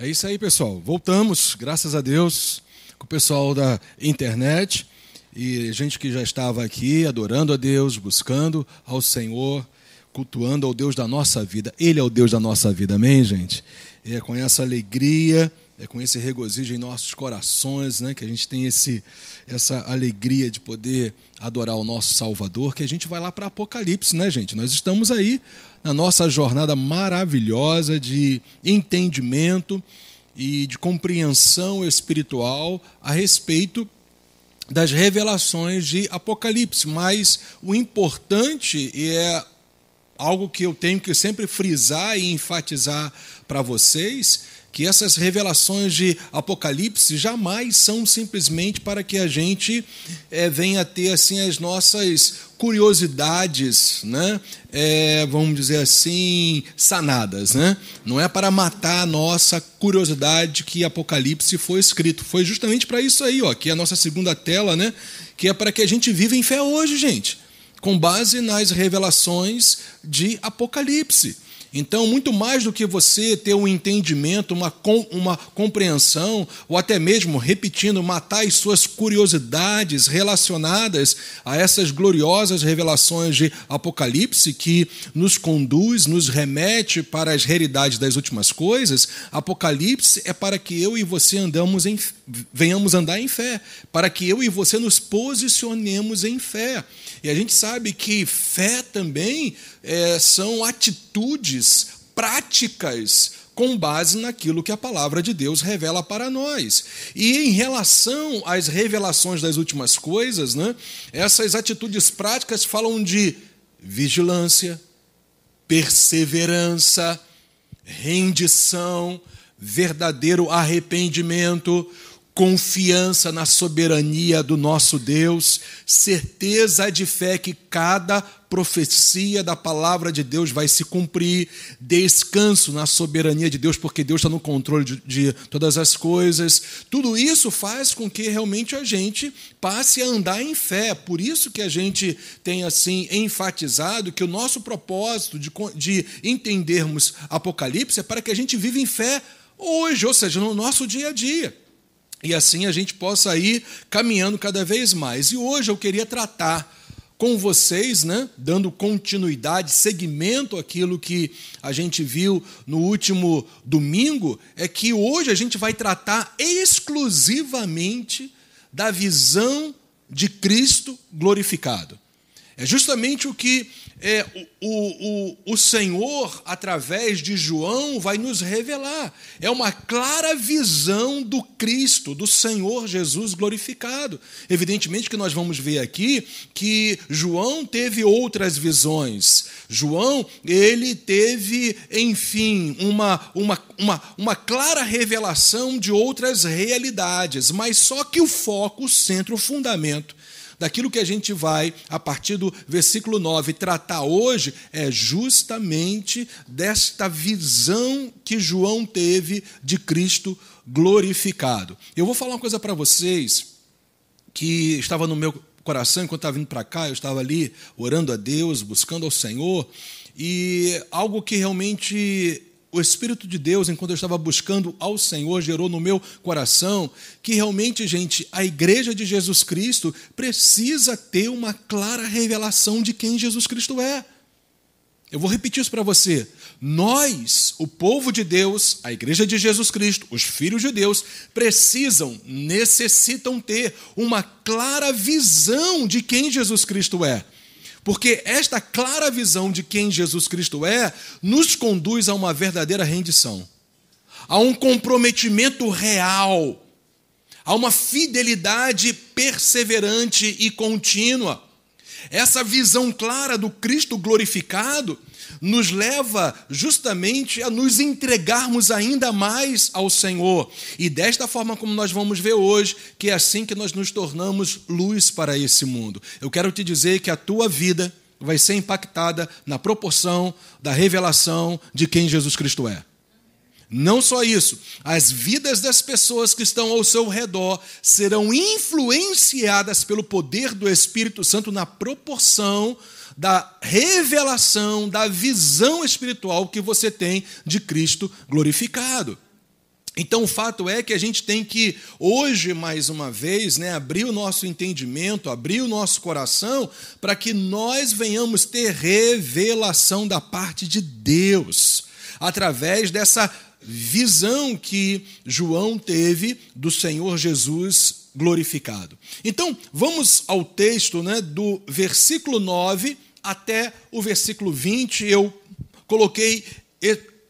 É isso aí, pessoal. Voltamos, graças a Deus, com o pessoal da internet e gente que já estava aqui adorando a Deus, buscando ao Senhor, cultuando ao Deus da nossa vida. Ele é o Deus da nossa vida, amém, gente? E é com essa alegria, é com esse regozijo em nossos corações, né, que a gente tem esse, essa alegria de poder adorar o nosso Salvador, que a gente vai lá para Apocalipse, né, gente? Nós estamos aí na nossa jornada maravilhosa de entendimento e de compreensão espiritual a respeito das revelações de Apocalipse. Mas o importante é algo que eu tenho que sempre frisar e enfatizar para vocês que essas revelações de Apocalipse jamais são simplesmente para que a gente é, venha ter assim as nossas curiosidades, né? É, vamos dizer assim, sanadas. Né? Não é para matar a nossa curiosidade que Apocalipse foi escrito. Foi justamente para isso aí, ó, que é a nossa segunda tela, né? que é para que a gente viva em fé hoje, gente, com base nas revelações de Apocalipse. Então, muito mais do que você ter um entendimento, uma, uma compreensão, ou até mesmo, repetindo, matar as suas curiosidades relacionadas a essas gloriosas revelações de Apocalipse que nos conduz, nos remete para as realidades das últimas coisas, Apocalipse é para que eu e você andamos em, venhamos andar em fé, para que eu e você nos posicionemos em fé. E a gente sabe que fé também é, são atitudes práticas com base naquilo que a palavra de Deus revela para nós. E em relação às revelações das últimas coisas, né, essas atitudes práticas falam de vigilância, perseverança, rendição, verdadeiro arrependimento, confiança na soberania do nosso Deus, certeza de fé que cada profecia da palavra de Deus vai se cumprir, descanso na soberania de Deus, porque Deus está no controle de, de, todas as coisas. Tudo isso faz com que realmente a gente passe a andar em fé. Por isso que a gente tem assim enfatizado que o nosso propósito de, de entendermos Apocalipse é para que a gente viva em fé hoje, ou seja, no nosso dia a dia. E assim a gente possa ir caminhando cada vez mais. E hoje eu queria tratar com vocês, né, dando continuidade, segmento àquilo que a gente viu no último domingo, é que hoje a gente vai tratar exclusivamente da visão de Cristo glorificado. É justamente o que é, o, o, o Senhor, através de João, vai nos revelar. É uma clara visão do Cristo, do Senhor Jesus glorificado. Evidentemente que nós vamos ver aqui que João teve outras visões. João, ele teve, enfim, uma, uma, uma, uma clara revelação de outras realidades, mas só que o foco, o centro, o fundamento daquilo que a gente vai, a partir do versículo 9, tratar hoje é justamente desta visão que João teve de Cristo glorificado. Eu vou falar uma coisa para vocês que estava no meu coração enquanto estava vindo para cá, eu estava ali orando a Deus, buscando ao Senhor, e algo que realmente o Espírito de Deus, enquanto eu estava buscando ao Senhor, gerou no meu coração que realmente, gente, a igreja de Jesus Cristo precisa ter uma clara revelação de quem Jesus Cristo é. Eu vou repetir isso para você. Nós, o povo de Deus, a igreja de Jesus Cristo, os filhos de Deus, precisam, necessitam ter uma clara visão de quem Jesus Cristo é. Porque esta clara visão de quem Jesus Cristo é nos conduz a uma verdadeira rendição, a um comprometimento real, a uma fidelidade perseverante e contínua. Essa visão clara do Cristo glorificado nos leva justamente a nos entregarmos ainda mais ao Senhor. E desta forma, como nós vamos ver hoje, que é assim que nós nos tornamos luz para esse mundo. Eu quero te dizer que a tua vida vai ser impactada na proporção da revelação de quem Jesus Cristo é. Não só isso, as vidas das pessoas que estão ao seu redor serão influenciadas pelo poder do Espírito Santo na proporção da revelação, da visão espiritual que você tem de Cristo glorificado. Então, o fato é que a gente tem que, hoje, mais uma vez, né, abrir o nosso entendimento, abrir o nosso coração, para que nós venhamos ter revelação da parte de Deus, através dessa visão que João teve do Senhor Jesus glorificado. Então, vamos ao texto né, do versículo 9 até o versículo 20. Eu coloquei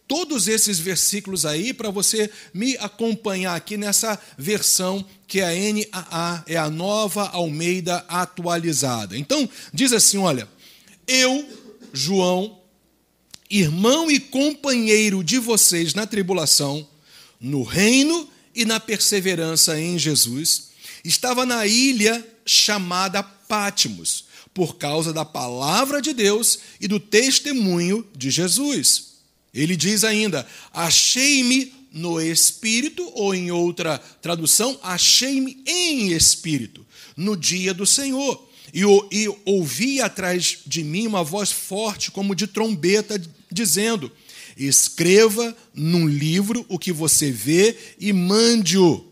todos esses versículos aí para você me acompanhar aqui nessa versão que é a NAA, é a nova Almeida atualizada. Então, diz assim: olha, eu, João, irmão e companheiro de vocês na tribulação, no reino e na perseverança em Jesus, estava na ilha chamada Pátimos, por causa da palavra de Deus e do testemunho de Jesus. Ele diz ainda: Achei-me no espírito, ou em outra tradução, achei-me em espírito, no dia do Senhor. E, e ouvi atrás de mim uma voz forte, como de trombeta, dizendo: Escreva num livro o que você vê e mande-o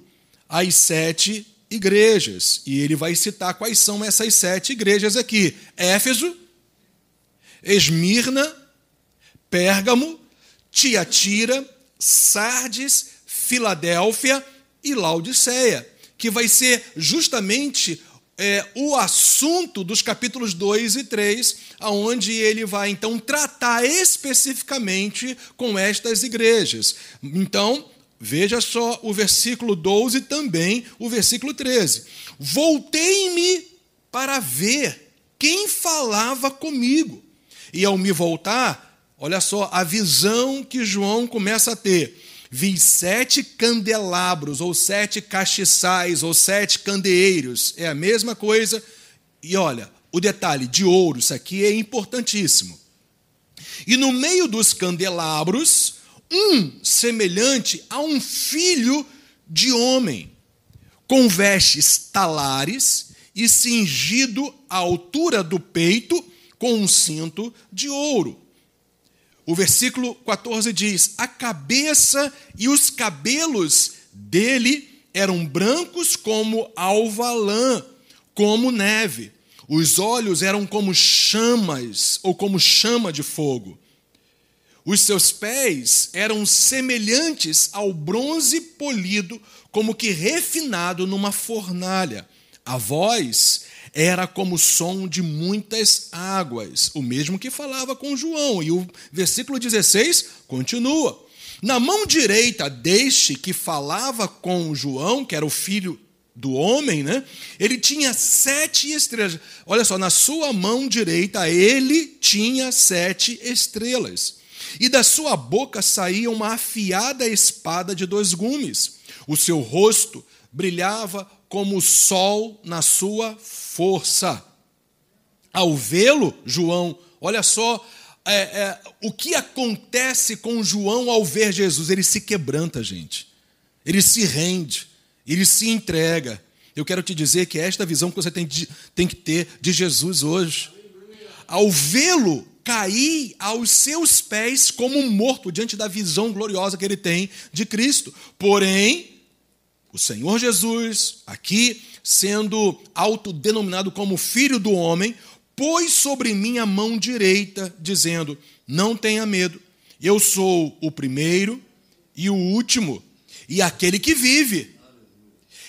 às sete igrejas. E ele vai citar quais são essas sete igrejas aqui: Éfeso, Esmirna, Pérgamo, Tiatira, Sardes, Filadélfia e Laodiceia, que vai ser justamente é, o assunto dos capítulos 2 e 3, aonde ele vai então tratar especificamente com estas igrejas. Então, veja só o versículo 12 e também o versículo 13. Voltei-me para ver quem falava comigo, e ao me voltar, Olha só a visão que João começa a ter. Vi sete candelabros, ou sete castiçais, ou sete candeeiros. É a mesma coisa. E olha, o detalhe de ouro, isso aqui é importantíssimo. E no meio dos candelabros, um semelhante a um filho de homem, com vestes talares e cingido à altura do peito com um cinto de ouro. O versículo 14 diz: A cabeça e os cabelos dele eram brancos como alva-lã, como neve. Os olhos eram como chamas, ou como chama de fogo. Os seus pés eram semelhantes ao bronze polido, como que refinado numa fornalha. A voz era como o som de muitas águas, o mesmo que falava com João. E o versículo 16 continua. Na mão direita deste que falava com João, que era o filho do homem, né? Ele tinha sete estrelas. Olha só, na sua mão direita ele tinha sete estrelas. E da sua boca saía uma afiada espada de dois gumes. O seu rosto brilhava como o sol na sua força. Ao vê-lo, João, olha só é, é, o que acontece com João ao ver Jesus. Ele se quebranta, gente. Ele se rende, ele se entrega. Eu quero te dizer que é esta visão que você tem, de, tem que ter de Jesus hoje. Ao vê-lo cair aos seus pés como morto diante da visão gloriosa que ele tem de Cristo. Porém, o Senhor Jesus, aqui sendo autodenominado como Filho do Homem, pôs sobre mim a mão direita, dizendo: Não tenha medo, eu sou o primeiro e o último, e aquele que vive.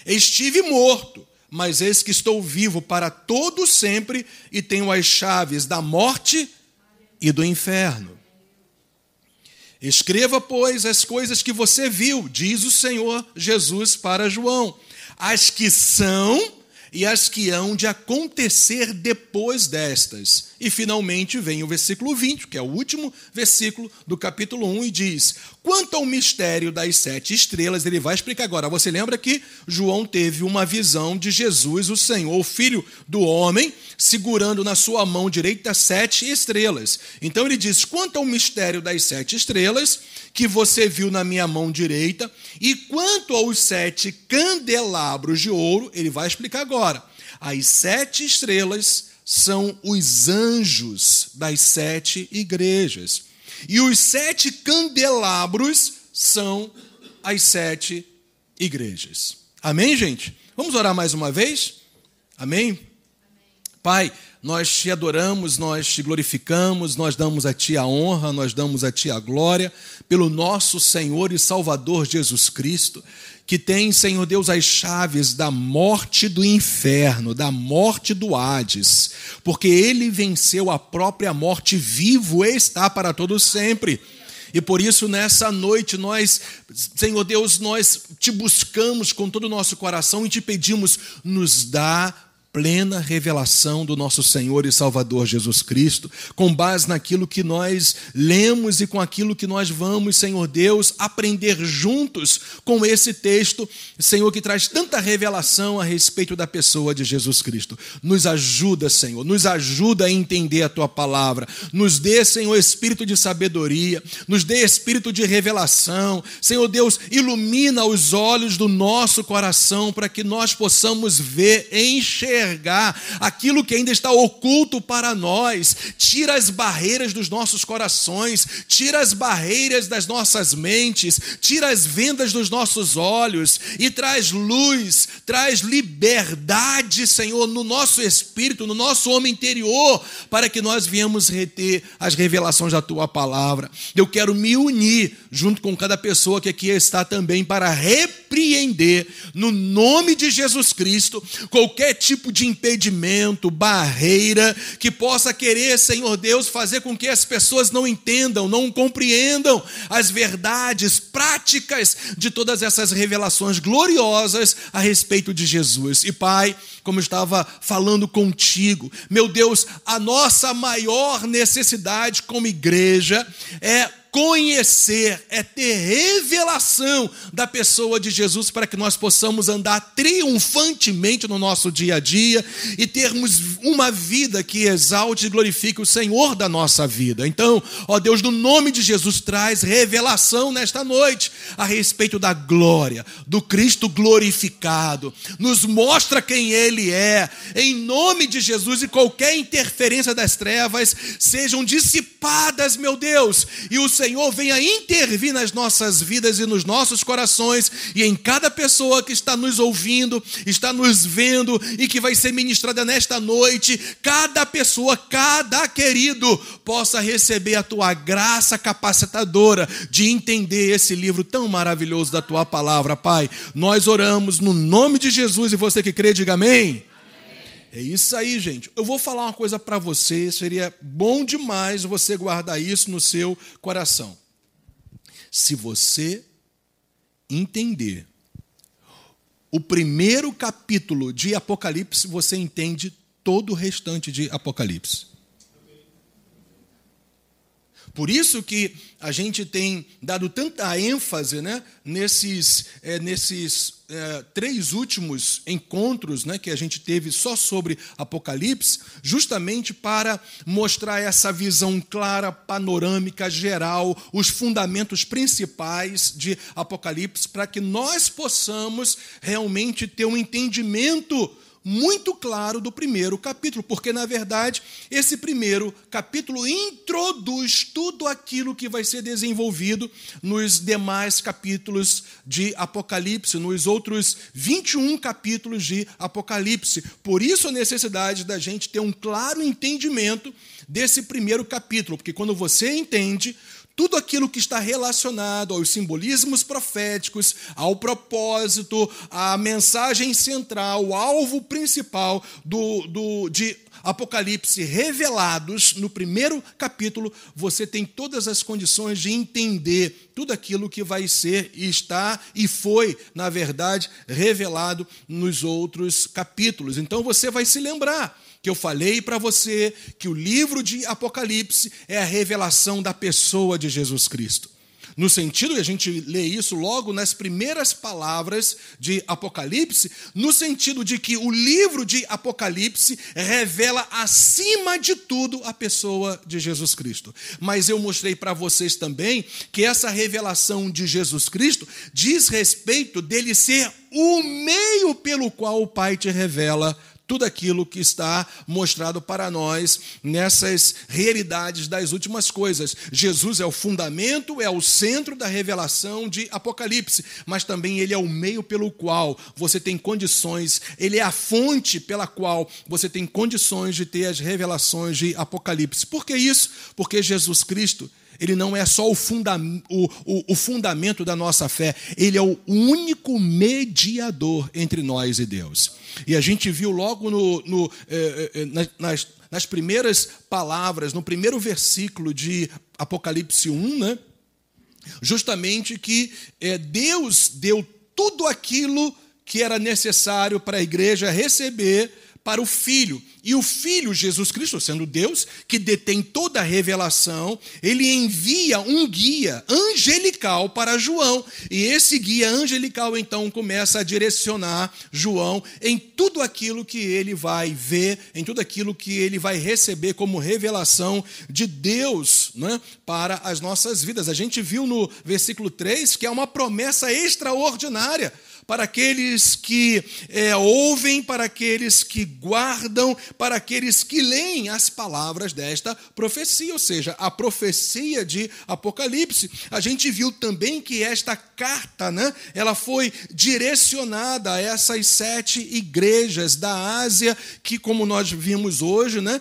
Estive morto, mas eis que estou vivo para todo sempre e tenho as chaves da morte e do inferno. Escreva, pois, as coisas que você viu, diz o Senhor Jesus para João, as que são e as que hão de acontecer depois destas. E finalmente vem o versículo 20, que é o último versículo do capítulo 1, e diz: Quanto ao mistério das sete estrelas, ele vai explicar agora. Você lembra que João teve uma visão de Jesus, o Senhor, o Filho do homem, segurando na sua mão direita sete estrelas. Então ele diz: Quanto ao mistério das sete estrelas, que você viu na minha mão direita, e quanto aos sete candelabros de ouro, ele vai explicar agora. As sete estrelas são os anjos das sete igrejas. E os sete candelabros são às sete igrejas. Amém, gente? Vamos orar mais uma vez? Amém? Pai, nós te adoramos, nós te glorificamos, nós damos a Ti a honra, nós damos a Ti a glória, pelo nosso Senhor e Salvador Jesus Cristo, que tem, Senhor Deus, as chaves da morte do inferno, da morte do Hades, porque Ele venceu a própria morte, vivo está para todos sempre. E por isso, nessa noite, nós, Senhor Deus, nós te buscamos com todo o nosso coração e te pedimos, nos dá plena revelação do nosso Senhor e Salvador Jesus Cristo, com base naquilo que nós lemos e com aquilo que nós vamos, Senhor Deus, aprender juntos com esse texto, Senhor, que traz tanta revelação a respeito da pessoa de Jesus Cristo. Nos ajuda, Senhor, nos ajuda a entender a tua palavra, nos dê, Senhor, espírito de sabedoria, nos dê espírito de revelação, Senhor Deus, ilumina os olhos do nosso coração para que nós possamos ver, enxergar enxergar aquilo que ainda está oculto para nós. Tira as barreiras dos nossos corações, tira as barreiras das nossas mentes, tira as vendas dos nossos olhos e traz luz, traz liberdade, Senhor, no nosso espírito, no nosso homem interior, para que nós viemos reter as revelações da tua palavra. Eu quero me unir junto com cada pessoa que aqui está também para repreender no nome de Jesus Cristo qualquer tipo de de impedimento, barreira, que possa querer, Senhor Deus, fazer com que as pessoas não entendam, não compreendam as verdades práticas de todas essas revelações gloriosas a respeito de Jesus. E Pai, como estava falando contigo, meu Deus, a nossa maior necessidade como igreja é conhecer, é ter revelação da pessoa de Jesus para que nós possamos andar triunfantemente no nosso dia a dia e termos uma vida que exalte e glorifique o Senhor da nossa vida. Então, ó Deus, no nome de Jesus, traz revelação nesta noite a respeito da glória, do Cristo glorificado. Nos mostra quem Ele é, em nome de Jesus, e qualquer interferência das trevas sejam dissipadas, meu Deus, e o Senhor venha intervir nas nossas vidas e nos nossos corações e em cada pessoa que está nos ouvindo, está nos vendo e que vai ser ministrada nesta noite, cada pessoa, cada querido possa receber a tua graça capacitadora de entender esse livro tão maravilhoso da tua palavra, Pai. Nós oramos no nome de Jesus e você que crê, diga amém. É isso aí, gente. Eu vou falar uma coisa para você, seria bom demais você guardar isso no seu coração. Se você entender o primeiro capítulo de Apocalipse, você entende todo o restante de Apocalipse. Por isso que a gente tem dado tanta ênfase né, nesses, é, nesses é, três últimos encontros né, que a gente teve só sobre Apocalipse, justamente para mostrar essa visão clara, panorâmica, geral, os fundamentos principais de Apocalipse, para que nós possamos realmente ter um entendimento muito claro do primeiro capítulo, porque, na verdade, esse primeiro capítulo introduz tudo aquilo que vai ser desenvolvido nos demais capítulos de Apocalipse, nos outros 21 capítulos de Apocalipse. Por isso, a necessidade da gente ter um claro entendimento desse primeiro capítulo, porque quando você entende, tudo aquilo que está relacionado aos simbolismos proféticos, ao propósito, à mensagem central, o alvo principal do, do, de Apocalipse revelados no primeiro capítulo, você tem todas as condições de entender tudo aquilo que vai ser está e foi, na verdade, revelado nos outros capítulos. Então você vai se lembrar que eu falei para você que o livro de Apocalipse é a revelação da pessoa de Jesus Cristo. No sentido, e a gente lê isso logo nas primeiras palavras de Apocalipse, no sentido de que o livro de Apocalipse revela acima de tudo a pessoa de Jesus Cristo. Mas eu mostrei para vocês também que essa revelação de Jesus Cristo diz respeito dele ser o meio pelo qual o Pai te revela tudo aquilo que está mostrado para nós nessas realidades das últimas coisas. Jesus é o fundamento, é o centro da revelação de Apocalipse, mas também ele é o meio pelo qual você tem condições, ele é a fonte pela qual você tem condições de ter as revelações de Apocalipse. Por que isso? Porque Jesus Cristo ele não é só o, funda o, o, o, fundamento da nossa fé, ele é o único mediador entre nós e Deus. E a gente viu logo no, no, eh, eh, eh nas, nas primeiras palavras, no primeiro versículo de Apocalipse 1, né, justamente que eh, Deus deu tudo aquilo que era necessário para a igreja receber para o Filho. E o Filho, Jesus Cristo, sendo Deus, que detém toda a revelação, ele envia um guia angelical para João. E esse guia angelical, então, começa a direcionar João em tudo aquilo que ele vai ver, em tudo aquilo que ele vai receber como revelação de Deus né, para as nossas vidas. A gente viu no versículo 3 que é uma promessa extraordinária para aqueles que é, ouvem, para aqueles que guardam, para aqueles que leem as palavras desta profecia, ou seja, a profecia de Apocalipse. A gente viu também que esta carta, né, ela foi direcionada a essas sete igrejas da Ásia, que, como nós vimos hoje, né,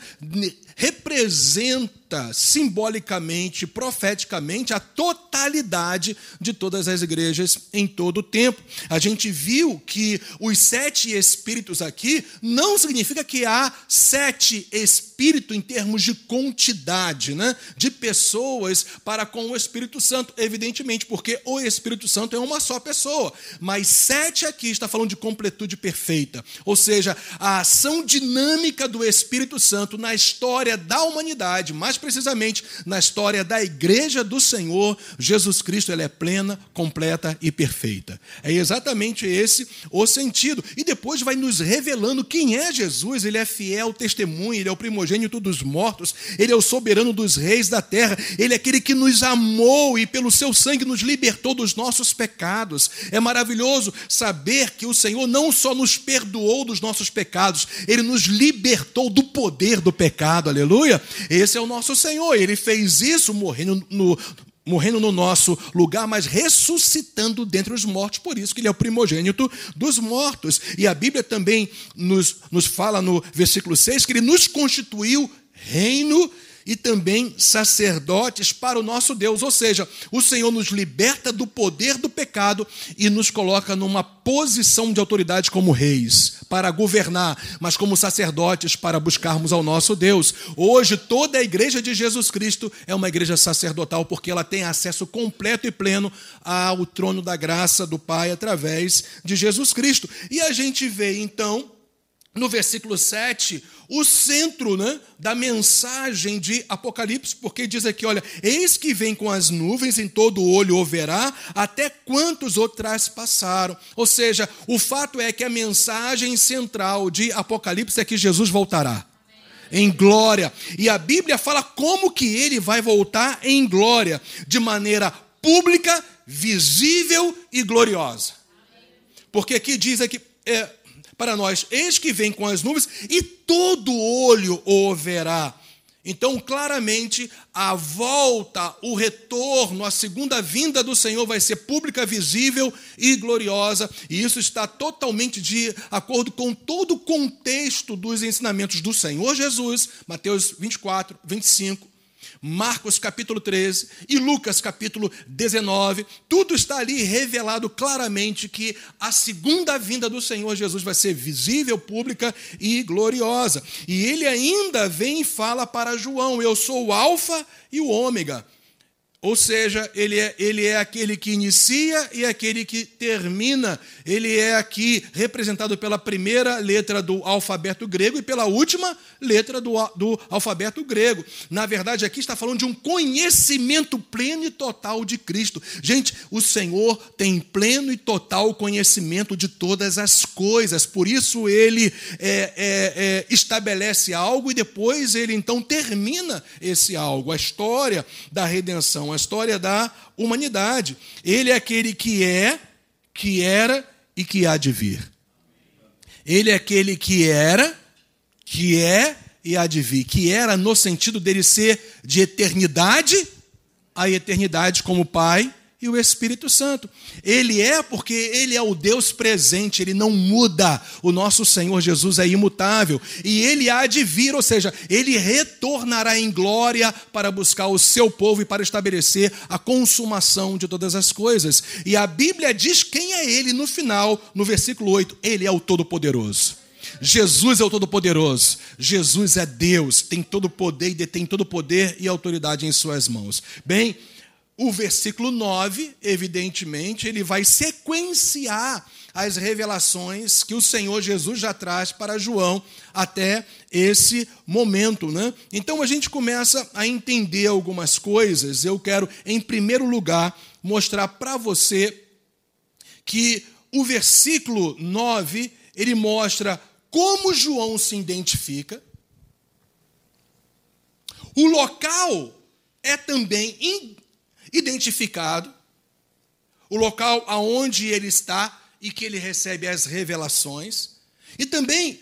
simbolicamente, profeticamente, a totalidade de todas as igrejas em todo o tempo. A gente viu que os sete espíritos aqui não significa que há sete espíritos em termos de quantidade, né? de pessoas para com o Espírito Santo, evidentemente, porque o Espírito Santo é uma só pessoa. Mas sete aqui está falando de completude perfeita, ou seja, a ação dinâmica do Espírito Santo na história da humanidade, mais precisamente na história da igreja do Senhor, Jesus Cristo ela é plena, completa e perfeita. É exatamente esse o sentido. E depois vai nos revelando quem é Jesus. Ele é fiel testemunho, ele é o primogênito dos mortos, ele é o soberano dos reis da terra, ele é aquele que nos amou e pelo seu sangue nos libertou dos nossos pecados. É maravilhoso saber que o Senhor não só nos perdoou dos nossos pecados, ele nos libertou do poder do pecado aleluia? Esse é o nosso Senhor, ele fez isso morrendo no, morrendo no nosso lugar, mas ressuscitando dentre os mortos, por isso que ele é o primogênito dos mortos. E a Bíblia também nos, nos fala no versículo 6 que ele nos constituiu reino e também sacerdotes para o nosso Deus. Ou seja, o Senhor nos liberta do poder do pecado e nos coloca numa posição de autoridade como reis, para governar, mas como sacerdotes para buscarmos ao nosso Deus. Hoje, toda a igreja de Jesus Cristo é uma igreja sacerdotal, porque ela tem acesso completo e pleno ao trono da graça do Pai através de Jesus Cristo. E a gente vê, então, no versículo 7, o centro né, da mensagem de Apocalipse, porque diz aqui: olha, eis que vem com as nuvens, em todo olho o verá, até quantos outras passaram. Ou seja, o fato é que a mensagem central de Apocalipse é que Jesus voltará. Em glória. E a Bíblia fala como que ele vai voltar em glória, de maneira pública, visível e gloriosa. Porque aqui diz aqui, é, para nós: Eis que vem com as nuvens e todo olho o verá. Então, claramente, a volta, o retorno, a segunda vinda do Senhor vai ser pública, visível e gloriosa, e isso está totalmente de acordo com todo o contexto dos ensinamentos do Senhor Jesus, Mateus 24, 25, Marcos capítulo 13 e Lucas capítulo 19, tudo está ali revelado claramente que a segunda vinda do Senhor Jesus vai ser visível, pública e gloriosa. E ele ainda vem e fala para João: Eu sou o Alfa e o Ômega ou seja, ele é, ele é aquele que inicia e aquele que termina. Ele é aqui representado pela primeira letra do alfabeto grego e pela última letra do, do alfabeto grego. Na verdade, aqui está falando de um conhecimento pleno e total de Cristo. Gente, o Senhor tem pleno e total conhecimento de todas as coisas. Por isso, ele é, é, é, estabelece algo e depois ele então termina esse algo. A história da redenção a história da humanidade. Ele é aquele que é, que era e que há de vir. Ele é aquele que era, que é e há de vir. Que era no sentido dele ser de eternidade a eternidade como Pai e o Espírito Santo. Ele é porque ele é o Deus presente, ele não muda. O nosso Senhor Jesus é imutável e ele há de vir, ou seja, ele retornará em glória para buscar o seu povo e para estabelecer a consumação de todas as coisas. E a Bíblia diz quem é ele no final, no versículo 8: ele é o Todo-Poderoso. Jesus é o Todo-Poderoso. Jesus é Deus, tem todo o poder e detém todo o poder e autoridade em suas mãos. Bem, o versículo 9, evidentemente, ele vai sequenciar as revelações que o Senhor Jesus já traz para João até esse momento, né? Então a gente começa a entender algumas coisas. Eu quero, em primeiro lugar, mostrar para você que o versículo 9, ele mostra como João se identifica. O local é também identificado o local aonde ele está e que ele recebe as revelações. E também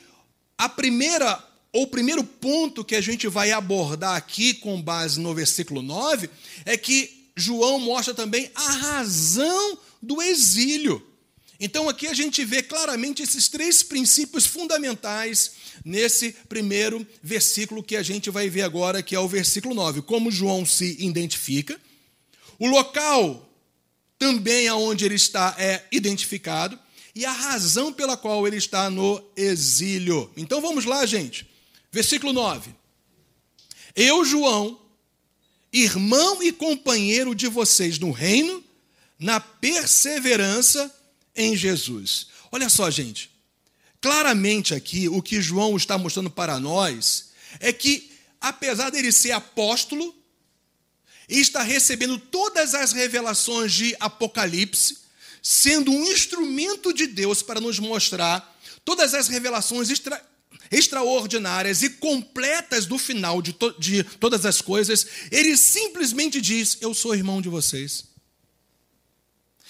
a primeira ou o primeiro ponto que a gente vai abordar aqui com base no versículo 9 é que João mostra também a razão do exílio. Então aqui a gente vê claramente esses três princípios fundamentais nesse primeiro versículo que a gente vai ver agora, que é o versículo 9. Como João se identifica, o local também aonde ele está é identificado e a razão pela qual ele está no exílio. Então vamos lá, gente. Versículo 9. Eu, João, irmão e companheiro de vocês no reino, na perseverança em Jesus. Olha só, gente. Claramente aqui o que João está mostrando para nós é que apesar dele ser apóstolo, e está recebendo todas as revelações de Apocalipse, sendo um instrumento de Deus para nos mostrar todas as revelações extra, extraordinárias e completas do final de, to, de todas as coisas, ele simplesmente diz: Eu sou irmão de vocês.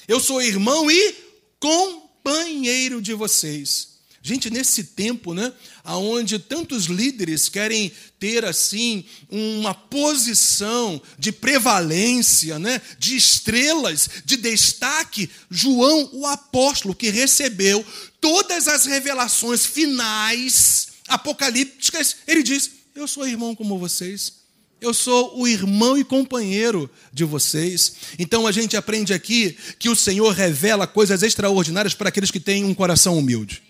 Eu sou irmão e companheiro de vocês. Gente, nesse tempo, né, onde tantos líderes querem ter assim uma posição de prevalência, né, de estrelas, de destaque, João, o apóstolo que recebeu todas as revelações finais apocalípticas, ele diz: "Eu sou irmão como vocês". Eu sou o irmão e companheiro de vocês. Então a gente aprende aqui que o Senhor revela coisas extraordinárias para aqueles que têm um coração humilde.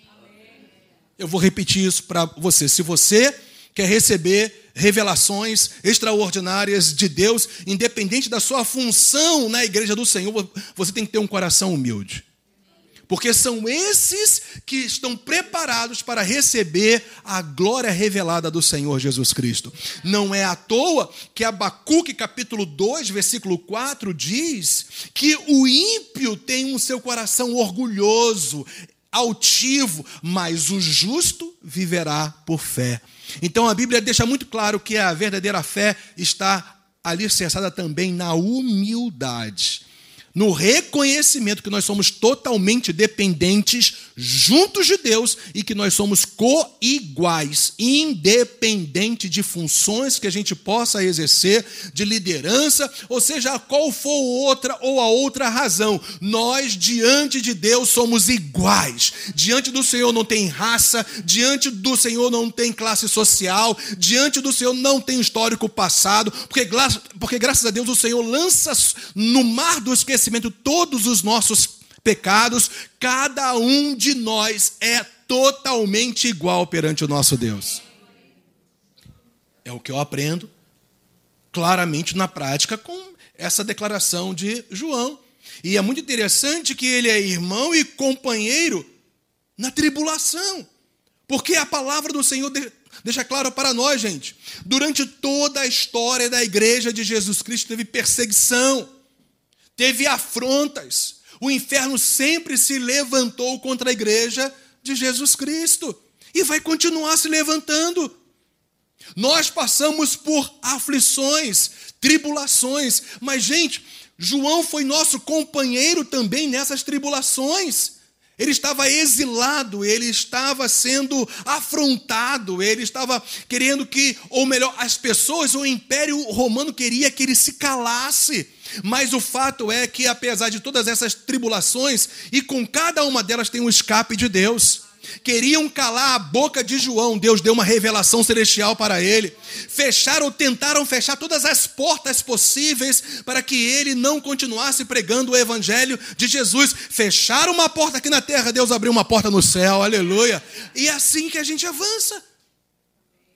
Eu vou repetir isso para você. Se você quer receber revelações extraordinárias de Deus, independente da sua função na igreja do Senhor, você tem que ter um coração humilde. Porque são esses que estão preparados para receber a glória revelada do Senhor Jesus Cristo. Não é à toa que Abacuque capítulo 2, versículo 4 diz que o ímpio tem um seu coração orgulhoso, altivo, mas o justo viverá por fé. Então a Bíblia deixa muito claro que a verdadeira fé está alicerçada também na humildade no reconhecimento que nós somos totalmente dependentes juntos de Deus e que nós somos coiguais, independente de funções que a gente possa exercer, de liderança, ou seja, qual for outra ou a outra razão, nós diante de Deus somos iguais. Diante do Senhor não tem raça, diante do Senhor não tem classe social, diante do Senhor não tem histórico passado, porque, porque graças a Deus o Senhor lança no mar do esquecimento conhecimento todos os nossos pecados, cada um de nós é totalmente igual perante o nosso Deus. É o que eu aprendo claramente na prática com essa declaração de João. E é muito interessante que ele é irmão e companheiro na tribulação. Porque a palavra do Senhor deixa claro para nós, gente. Durante toda a história da igreja de Jesus Cristo teve perseguição teve afrontas. O inferno sempre se levantou contra a igreja de Jesus Cristo e vai continuar se levantando. Nós passamos por aflições, tribulações, mas, gente, João foi nosso companheiro também nessas tribulações. Ele estava exilado, ele estava sendo afrontado, ele estava querendo que, ou melhor, as pessoas, o Império Romano queria que ele se calasse. Mas o fato é que, apesar de todas essas tribulações, e com cada uma delas tem um escape de Deus. Queriam calar a boca de João, Deus deu uma revelação celestial para ele. Fecharam, tentaram fechar todas as portas possíveis para que ele não continuasse pregando o evangelho de Jesus. Fecharam uma porta aqui na terra, Deus abriu uma porta no céu, aleluia. E é assim que a gente avança.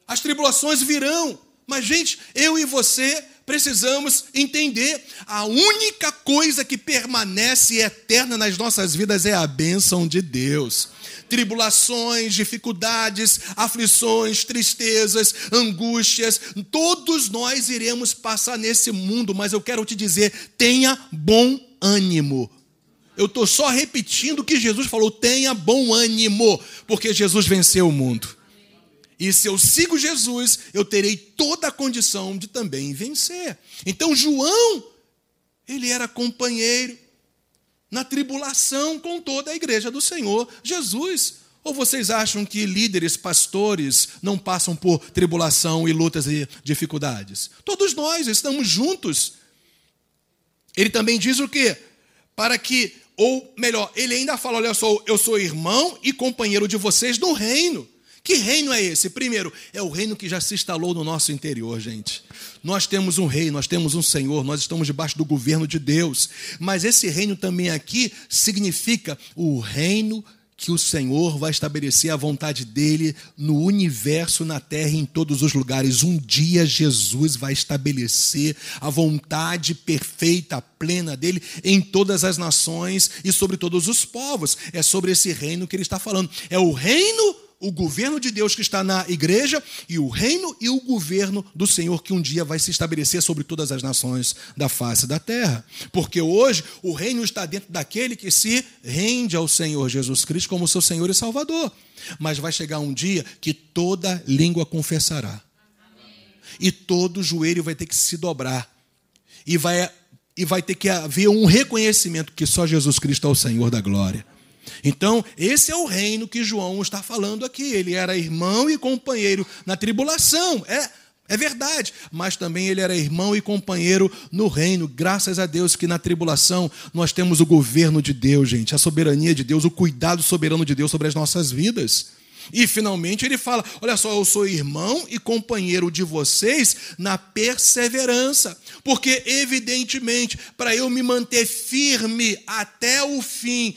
As tribulações virão, mas, gente, eu e você precisamos entender: a única coisa que permanece eterna nas nossas vidas é a bênção de Deus tribulações, dificuldades, aflições, tristezas, angústias, todos nós iremos passar nesse mundo, mas eu quero te dizer: tenha bom ânimo. Eu estou só repetindo o que Jesus falou: tenha bom ânimo, porque Jesus venceu o mundo. E se eu sigo Jesus, eu terei toda a condição de também vencer. Então, João, ele era companheiro, na tribulação com toda a igreja do Senhor Jesus. Ou vocês acham que líderes, pastores, não passam por tribulação e lutas e dificuldades? Todos nós estamos juntos. Ele também diz o quê? Para que, ou melhor, ele ainda fala: olha só, eu sou irmão e companheiro de vocês no reino. Que reino é esse? Primeiro, é o reino que já se instalou no nosso interior, gente. Nós temos um rei, nós temos um Senhor, nós estamos debaixo do governo de Deus. Mas esse reino também aqui significa o reino que o Senhor vai estabelecer a vontade dele no universo, na terra, em todos os lugares. Um dia Jesus vai estabelecer a vontade perfeita, plena dele em todas as nações e sobre todos os povos. É sobre esse reino que ele está falando. É o reino o governo de Deus que está na igreja e o reino e o governo do Senhor que um dia vai se estabelecer sobre todas as nações da face da terra. Porque hoje o reino está dentro daquele que se rende ao Senhor Jesus Cristo como seu Senhor e Salvador. Mas vai chegar um dia que toda língua confessará. E todo joelho vai ter que se dobrar. E vai, e vai ter que haver um reconhecimento que só Jesus Cristo é o Senhor da glória. Então, esse é o reino que João está falando aqui. Ele era irmão e companheiro na tribulação. É, é verdade, mas também ele era irmão e companheiro no reino. Graças a Deus que na tribulação nós temos o governo de Deus, gente, a soberania de Deus, o cuidado soberano de Deus sobre as nossas vidas. E finalmente ele fala: Olha só, eu sou irmão e companheiro de vocês na perseverança, porque, evidentemente, para eu me manter firme até o fim,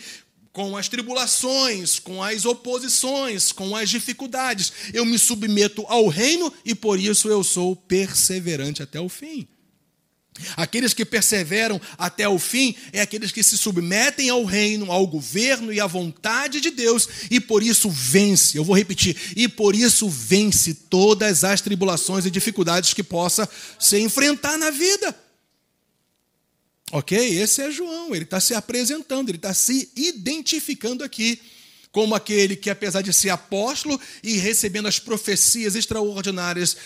com as tribulações, com as oposições, com as dificuldades. Eu me submeto ao reino e por isso eu sou perseverante até o fim. Aqueles que perseveram até o fim é aqueles que se submetem ao reino, ao governo e à vontade de Deus e por isso vence. Eu vou repetir, e por isso vence todas as tribulações e dificuldades que possa se enfrentar na vida. Ok? Esse é João, ele está se apresentando, ele está se identificando aqui como aquele que, apesar de ser apóstolo e recebendo as profecias extraordinárias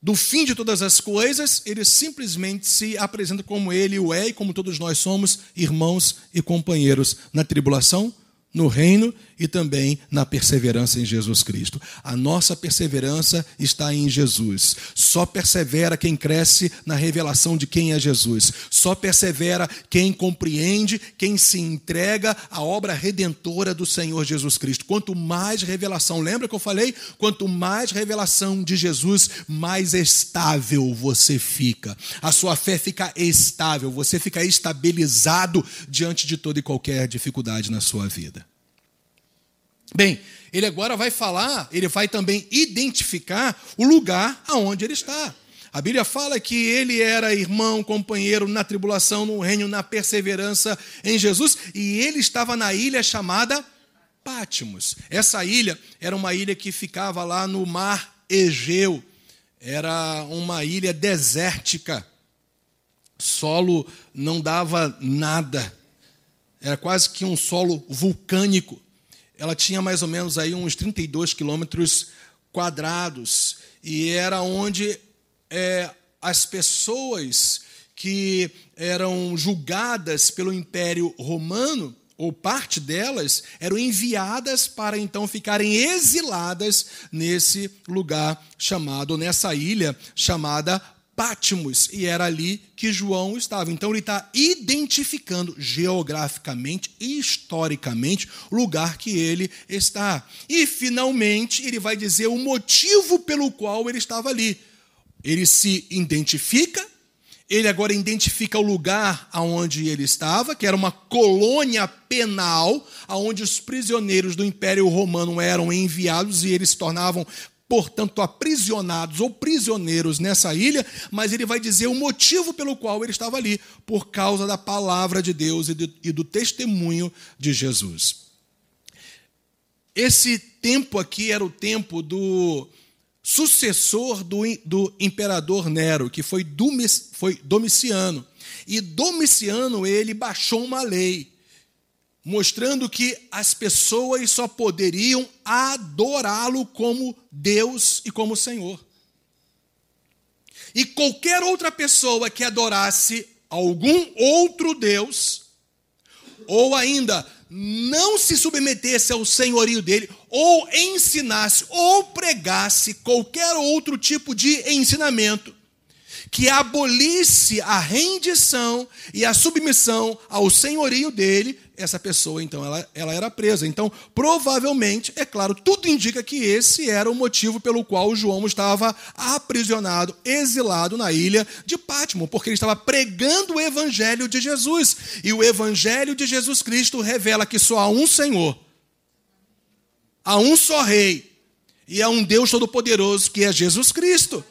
do fim de todas as coisas, ele simplesmente se apresenta como ele o é e como todos nós somos, irmãos e companheiros na tribulação, no reino e também na perseverança em Jesus Cristo. A nossa perseverança está em Jesus. Só persevera quem cresce na revelação de quem é Jesus. Só persevera quem compreende, quem se entrega à obra redentora do Senhor Jesus Cristo. Quanto mais revelação, lembra que eu falei? Quanto mais revelação de Jesus, mais estável você fica. A sua fé fica estável, você fica estabilizado diante de toda e qualquer dificuldade na sua vida. Bem, ele agora vai falar, ele vai também identificar o lugar aonde ele está. A Bíblia fala que ele era irmão, companheiro na tribulação, no reino, na perseverança em Jesus, e ele estava na ilha chamada Pátimos. Essa ilha era uma ilha que ficava lá no mar Egeu. Era uma ilha desértica. Solo não dava nada. Era quase que um solo vulcânico ela tinha mais ou menos aí uns 32 quilômetros quadrados. E era onde é, as pessoas que eram julgadas pelo Império Romano ou parte delas, eram enviadas para então ficarem exiladas nesse lugar chamado, nessa ilha chamada Pátimos, e era ali que João estava. Então ele está identificando geograficamente e historicamente o lugar que ele está. E finalmente ele vai dizer o motivo pelo qual ele estava ali. Ele se identifica, ele agora identifica o lugar aonde ele estava, que era uma colônia penal, aonde os prisioneiros do Império Romano eram enviados e eles se tornavam portanto, aprisionados ou prisioneiros nessa ilha, mas ele vai dizer o motivo pelo qual ele estava ali, por causa da palavra de Deus e do testemunho de Jesus. Esse tempo aqui era o tempo do sucessor do, do imperador Nero, que foi, foi Domiciano. E Domiciano, ele baixou uma lei mostrando que as pessoas só poderiam adorá-lo como Deus e como Senhor. E qualquer outra pessoa que adorasse algum outro Deus, ou ainda não se submetesse ao senhorio dele, ou ensinasse ou pregasse qualquer outro tipo de ensinamento, que abolisse a rendição e a submissão ao senhorio dele, essa pessoa, então, ela, ela era presa. Então, provavelmente, é claro, tudo indica que esse era o motivo pelo qual João estava aprisionado, exilado na ilha de Pátimo, porque ele estava pregando o evangelho de Jesus. E o evangelho de Jesus Cristo revela que só há um Senhor, há um só Rei, e há um Deus Todo-Poderoso que é Jesus Cristo.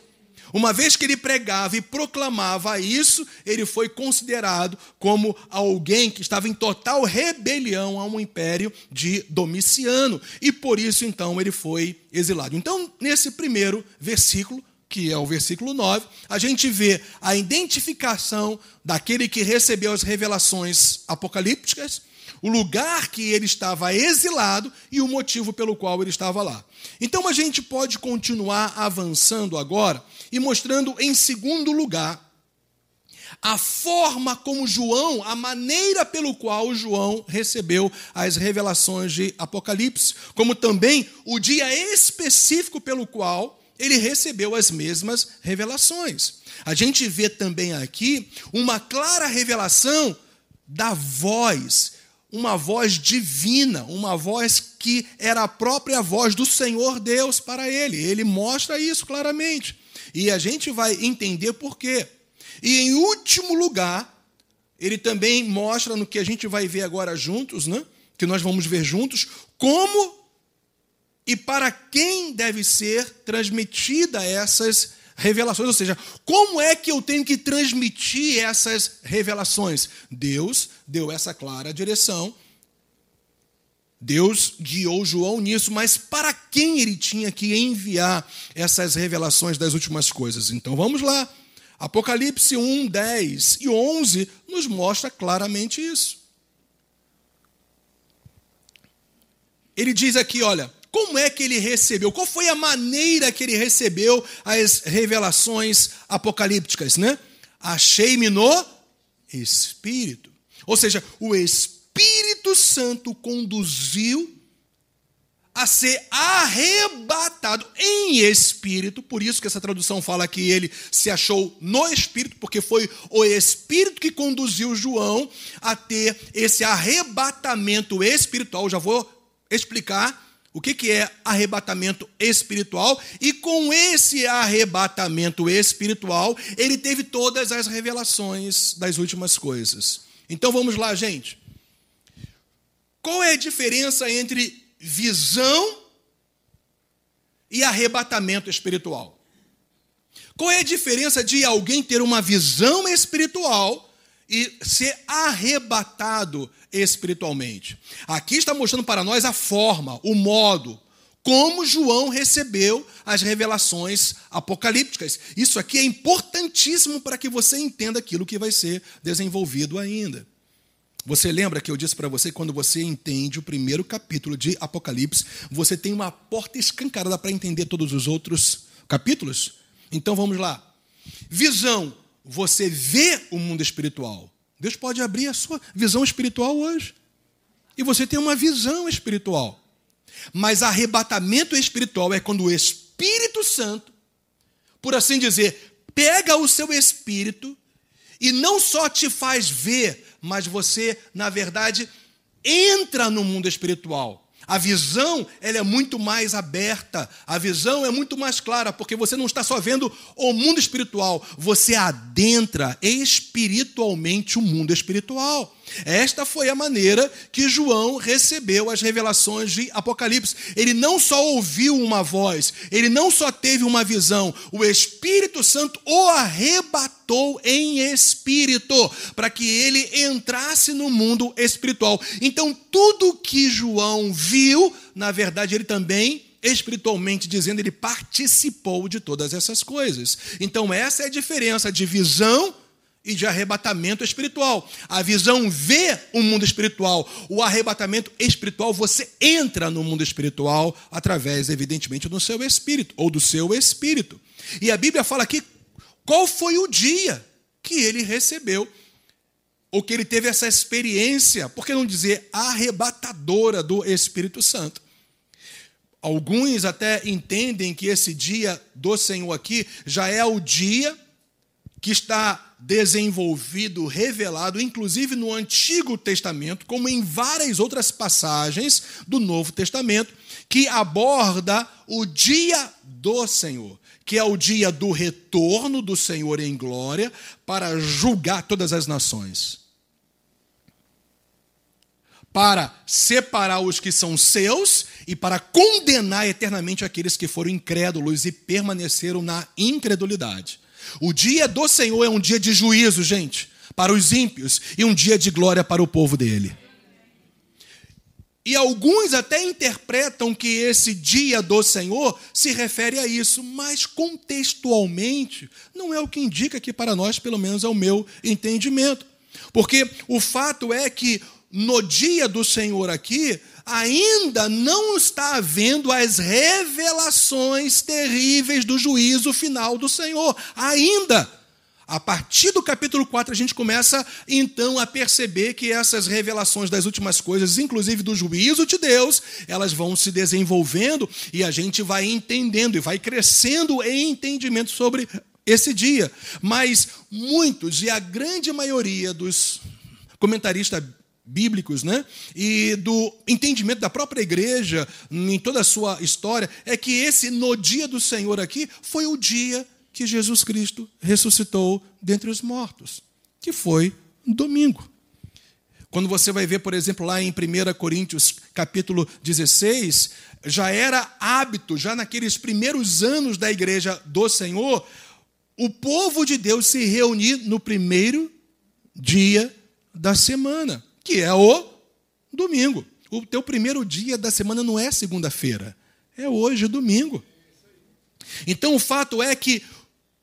Uma vez que ele pregava e proclamava isso, ele foi considerado como alguém que estava em total rebelião a um império de Domiciano. E por isso, então, ele foi exilado. Então, nesse primeiro versículo, que é o versículo 9, a gente vê a identificação daquele que recebeu as revelações apocalípticas, o lugar que ele estava exilado e o motivo pelo qual ele estava lá. Então a gente pode continuar avançando agora e mostrando em segundo lugar a forma como João, a maneira pelo qual João recebeu as revelações de Apocalipse, como também o dia específico pelo qual ele recebeu as mesmas revelações. A gente vê também aqui uma clara revelação da voz uma voz divina, uma voz que era a própria voz do Senhor Deus para ele. Ele mostra isso claramente. E a gente vai entender por quê. E em último lugar, ele também mostra no que a gente vai ver agora juntos, né? que nós vamos ver juntos, como e para quem deve ser transmitida essas revelações, ou seja, como é que eu tenho que transmitir essas revelações? Deus deu essa clara direção. Deus guiou João nisso, mas para quem ele tinha que enviar essas revelações das últimas coisas? Então vamos lá. Apocalipse 1, 10 e 11 nos mostra claramente isso. Ele diz aqui, olha, como é que ele recebeu? Qual foi a maneira que ele recebeu as revelações apocalípticas, né? Achei-me no Espírito. Ou seja, o Espírito Santo conduziu a ser arrebatado em espírito, por isso que essa tradução fala que ele se achou no espírito, porque foi o espírito que conduziu João a ter esse arrebatamento espiritual. Já vou explicar o que, que é arrebatamento espiritual? E com esse arrebatamento espiritual, ele teve todas as revelações das últimas coisas. Então vamos lá, gente. Qual é a diferença entre visão e arrebatamento espiritual? Qual é a diferença de alguém ter uma visão espiritual e ser arrebatado espiritualmente. Aqui está mostrando para nós a forma, o modo, como João recebeu as revelações apocalípticas. Isso aqui é importantíssimo para que você entenda aquilo que vai ser desenvolvido ainda. Você lembra que eu disse para você quando você entende o primeiro capítulo de Apocalipse, você tem uma porta escancarada para entender todos os outros capítulos? Então vamos lá. Visão você vê o mundo espiritual. Deus pode abrir a sua visão espiritual hoje. e você tem uma visão espiritual. Mas arrebatamento espiritual é quando o Espírito Santo, por assim dizer, pega o seu espírito e não só te faz ver, mas você, na verdade, entra no mundo espiritual. A visão ela é muito mais aberta, a visão é muito mais clara, porque você não está só vendo o mundo espiritual, você adentra espiritualmente o mundo espiritual. Esta foi a maneira que João recebeu as revelações de Apocalipse. Ele não só ouviu uma voz, ele não só teve uma visão, o Espírito Santo o arrebatou em espírito, para que ele entrasse no mundo espiritual. Então, tudo que João viu, na verdade, ele também espiritualmente dizendo, ele participou de todas essas coisas. Então, essa é a diferença de visão e de arrebatamento espiritual. A visão vê o mundo espiritual, o arrebatamento espiritual, você entra no mundo espiritual através, evidentemente, do seu espírito ou do seu espírito. E a Bíblia fala aqui qual foi o dia que ele recebeu ou que ele teve essa experiência, por que não dizer arrebatadora do Espírito Santo? Alguns até entendem que esse dia do Senhor aqui já é o dia que está desenvolvido, revelado, inclusive no Antigo Testamento, como em várias outras passagens do Novo Testamento, que aborda o dia do Senhor, que é o dia do retorno do Senhor em glória para julgar todas as nações. Para separar os que são seus e para condenar eternamente aqueles que foram incrédulos e permaneceram na incredulidade. O dia do Senhor é um dia de juízo, gente, para os ímpios, e um dia de glória para o povo dele. E alguns até interpretam que esse dia do Senhor se refere a isso, mas contextualmente não é o que indica aqui para nós, pelo menos é o meu entendimento. Porque o fato é que no dia do Senhor aqui, ainda não está havendo as revelações terríveis do juízo final do Senhor. Ainda. A partir do capítulo 4, a gente começa então a perceber que essas revelações das últimas coisas, inclusive do juízo de Deus, elas vão se desenvolvendo e a gente vai entendendo e vai crescendo em entendimento sobre esse dia. Mas muitos e a grande maioria dos comentaristas bíblicos, né? E do entendimento da própria igreja em toda a sua história é que esse no dia do Senhor aqui foi o dia que Jesus Cristo ressuscitou dentre os mortos, que foi domingo. Quando você vai ver, por exemplo, lá em 1 Coríntios, capítulo 16, já era hábito, já naqueles primeiros anos da igreja do Senhor, o povo de Deus se reunir no primeiro dia da semana que é o domingo. O teu primeiro dia da semana não é segunda-feira, é hoje, domingo. Então o fato é que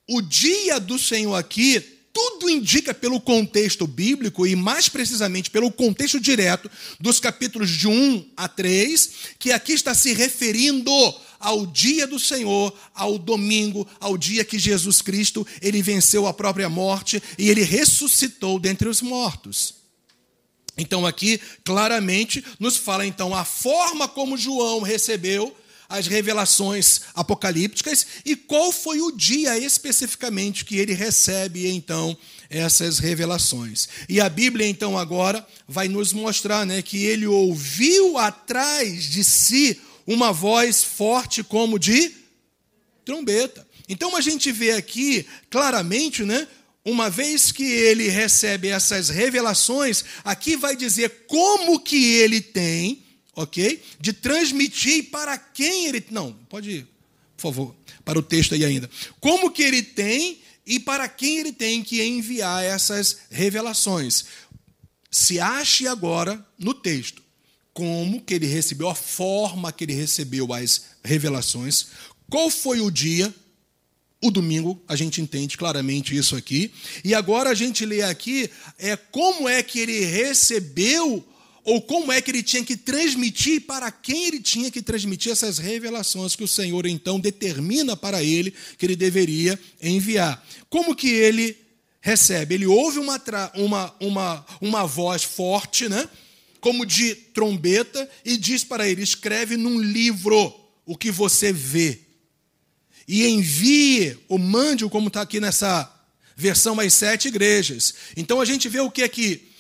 o dia do Senhor aqui, tudo indica pelo contexto bíblico e mais precisamente pelo contexto direto dos capítulos de 1 a 3, que aqui está se referindo ao dia do Senhor, ao domingo, ao dia que Jesus Cristo, ele venceu a própria morte e ele ressuscitou dentre os mortos. Então aqui claramente nos fala então a forma como João recebeu as revelações apocalípticas e qual foi o dia especificamente que ele recebe então essas revelações. E a Bíblia então agora vai nos mostrar, né, que ele ouviu atrás de si uma voz forte como de trombeta. Então a gente vê aqui claramente, né, uma vez que ele recebe essas revelações, aqui vai dizer como que ele tem, ok? De transmitir para quem ele. Não, pode ir, por favor, para o texto aí ainda. Como que ele tem e para quem ele tem que enviar essas revelações. Se ache agora no texto como que ele recebeu, a forma que ele recebeu as revelações, qual foi o dia o domingo, a gente entende claramente isso aqui. E agora a gente lê aqui é como é que ele recebeu ou como é que ele tinha que transmitir para quem ele tinha que transmitir essas revelações que o Senhor então determina para ele que ele deveria enviar. Como que ele recebe? Ele ouve uma, uma, uma, uma voz forte, né? como de trombeta e diz para ele: escreve num livro o que você vê. E envie, ou mande-o, como está aqui nessa versão, às sete igrejas. Então a gente vê o que aqui?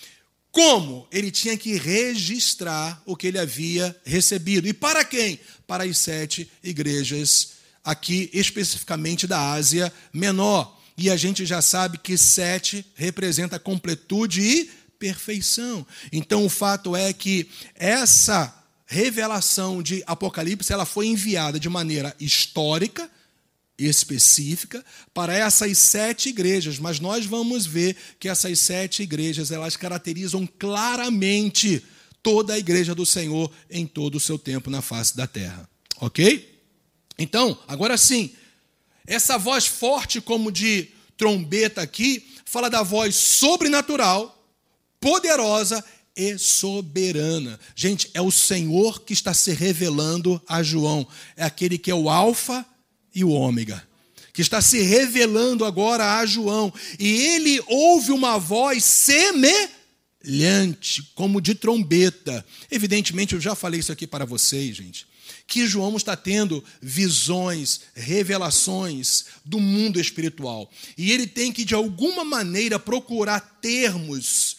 Como ele tinha que registrar o que ele havia recebido. E para quem? Para as sete igrejas, aqui especificamente da Ásia Menor. E a gente já sabe que sete representa completude e perfeição. Então o fato é que essa revelação de Apocalipse ela foi enviada de maneira histórica específica para essas sete igrejas, mas nós vamos ver que essas sete igrejas elas caracterizam claramente toda a igreja do Senhor em todo o seu tempo na face da terra, ok? Então, agora sim, essa voz forte como de trombeta aqui fala da voz sobrenatural, poderosa e soberana. Gente, é o Senhor que está se revelando a João. É aquele que é o Alfa e o Ômega. Que está se revelando agora a João. E ele ouve uma voz semelhante, como de trombeta. Evidentemente, eu já falei isso aqui para vocês, gente que João está tendo visões, revelações do mundo espiritual. E ele tem que, de alguma maneira, procurar termos,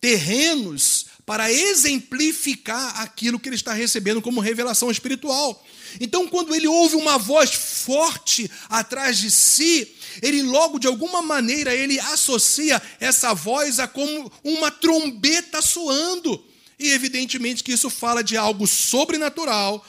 terrenos, para exemplificar aquilo que ele está recebendo como revelação espiritual. Então, quando ele ouve uma voz forte atrás de si, ele logo, de alguma maneira, ele associa essa voz a como uma trombeta soando. E evidentemente que isso fala de algo sobrenatural,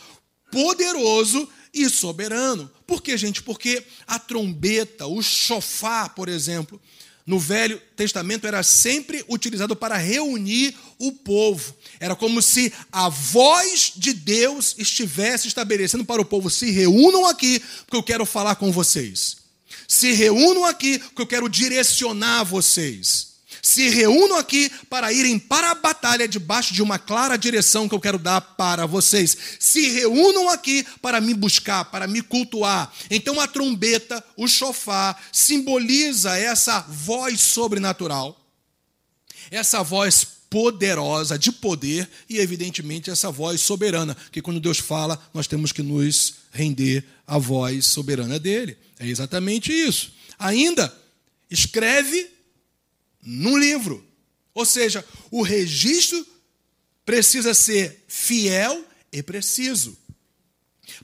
poderoso e soberano. Por quê, gente? Porque a trombeta, o chofar, por exemplo, no Velho Testamento era sempre utilizado para reunir o povo. Era como se a voz de Deus estivesse estabelecendo para o povo: se reúnam aqui, porque eu quero falar com vocês. Se reúnam aqui, porque eu quero direcionar vocês se reúnam aqui para irem para a batalha debaixo de uma clara direção que eu quero dar para vocês. Se reúnam aqui para me buscar, para me cultuar. Então a trombeta, o chofar, simboliza essa voz sobrenatural, essa voz poderosa, de poder, e evidentemente essa voz soberana, que quando Deus fala, nós temos que nos render à voz soberana dele. É exatamente isso. Ainda, escreve num livro. Ou seja, o registro precisa ser fiel e preciso,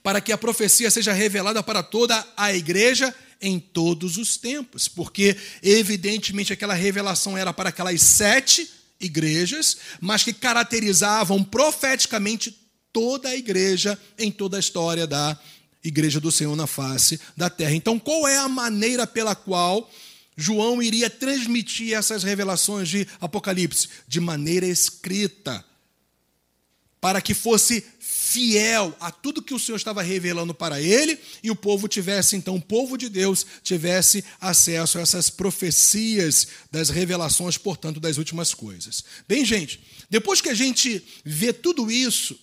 para que a profecia seja revelada para toda a igreja em todos os tempos, porque evidentemente aquela revelação era para aquelas sete igrejas, mas que caracterizavam profeticamente toda a igreja em toda a história da igreja do Senhor na face da terra. Então, qual é a maneira pela qual João iria transmitir essas revelações de Apocalipse de maneira escrita, para que fosse fiel a tudo que o Senhor estava revelando para ele e o povo tivesse, então, o povo de Deus tivesse acesso a essas profecias das revelações, portanto, das últimas coisas. Bem, gente, depois que a gente vê tudo isso,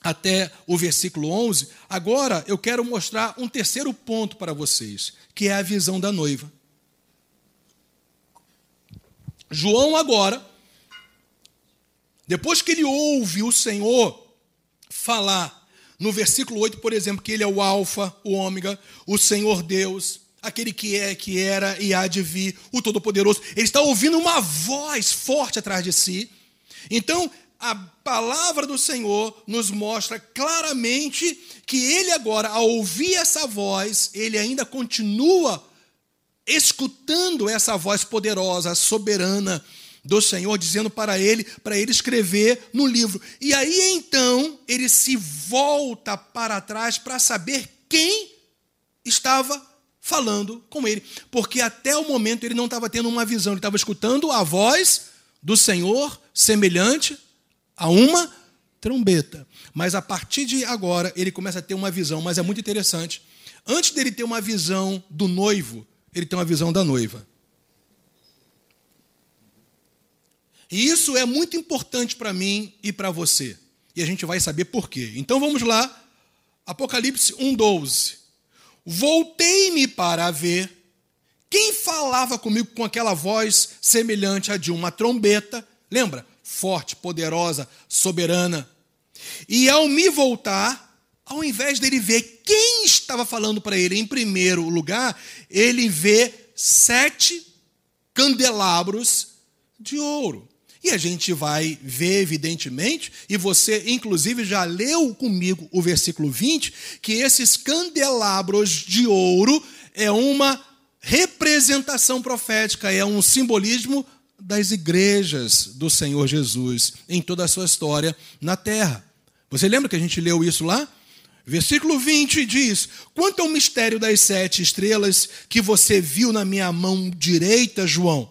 até o versículo 11, agora eu quero mostrar um terceiro ponto para vocês, que é a visão da noiva. João agora, depois que ele ouve o Senhor falar, no versículo 8, por exemplo, que ele é o Alfa, o Ômega, o Senhor Deus, aquele que é, que era e há de vir, o Todo-Poderoso, ele está ouvindo uma voz forte atrás de si. Então, a palavra do Senhor nos mostra claramente que ele agora, ao ouvir essa voz, ele ainda continua escutando essa voz poderosa, soberana do Senhor, dizendo para ele, para ele escrever no livro. E aí então ele se volta para trás para saber quem estava falando com ele, porque até o momento ele não estava tendo uma visão, ele estava escutando a voz do Senhor semelhante a uma trombeta. Mas a partir de agora ele começa a ter uma visão, mas é muito interessante. Antes dele ter uma visão do noivo, ele tem uma visão da noiva. E isso é muito importante para mim e para você. E a gente vai saber por quê. Então vamos lá. Apocalipse 1:12. Voltei-me para ver quem falava comigo com aquela voz semelhante à de uma trombeta. Lembra? forte, poderosa, soberana. E ao me voltar, ao invés dele ver quem estava falando para ele em primeiro lugar, ele vê sete candelabros de ouro. E a gente vai ver, evidentemente, e você, inclusive, já leu comigo o versículo 20, que esses candelabros de ouro é uma representação profética, é um simbolismo das igrejas do Senhor Jesus em toda a sua história na terra. Você lembra que a gente leu isso lá? Versículo 20 diz: Quanto ao mistério das sete estrelas que você viu na minha mão direita, João,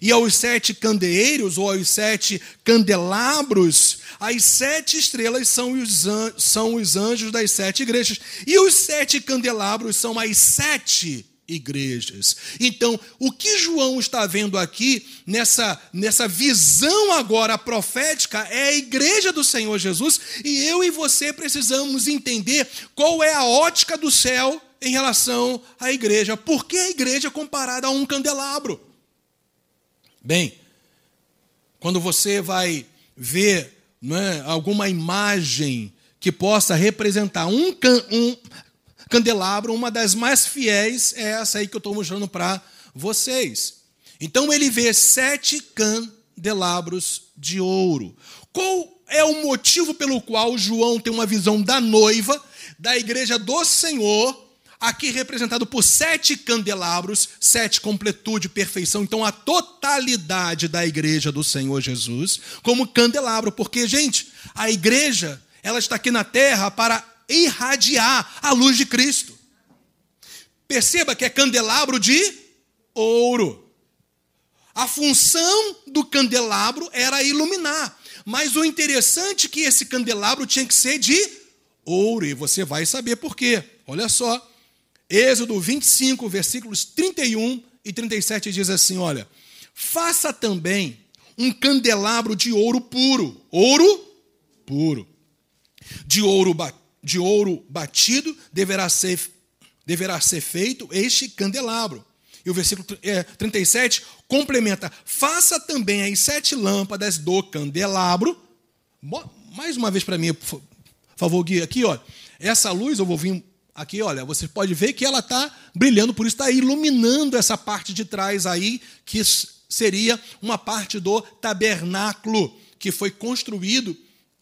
e aos sete candeeiros, ou aos sete candelabros, as sete estrelas são os, são os anjos das sete igrejas, e os sete candelabros são as sete igrejas. Então, o que João está vendo aqui, nessa, nessa visão agora profética, é a igreja do Senhor Jesus, e eu e você precisamos entender qual é a ótica do céu em relação à igreja. Por que a igreja é comparada a um candelabro? Bem, quando você vai ver é, alguma imagem que possa representar um, um candelabro, uma das mais fiéis é essa aí que eu estou mostrando para vocês. Então ele vê sete candelabros de ouro. Qual é o motivo pelo qual João tem uma visão da noiva, da igreja do Senhor, aqui representado por sete candelabros, sete completude, perfeição. Então, a totalidade da igreja do Senhor Jesus como candelabro, porque, gente, a igreja, ela está aqui na terra para irradiar a luz de Cristo. Perceba que é candelabro de ouro. A função do candelabro era iluminar. Mas o interessante é que esse candelabro tinha que ser de ouro, e você vai saber por quê. Olha só, Êxodo 25, versículos 31 e 37 diz assim: Olha, faça também um candelabro de ouro puro, ouro puro, de ouro, de ouro batido deverá ser, deverá ser feito este candelabro. E o versículo 37 é, complementa: faça também as sete lâmpadas do candelabro. Mais uma vez para mim, por favor, guia aqui, ó. Essa luz eu vou vir Aqui, olha, você pode ver que ela está brilhando, por isso está iluminando essa parte de trás aí, que seria uma parte do tabernáculo que foi construído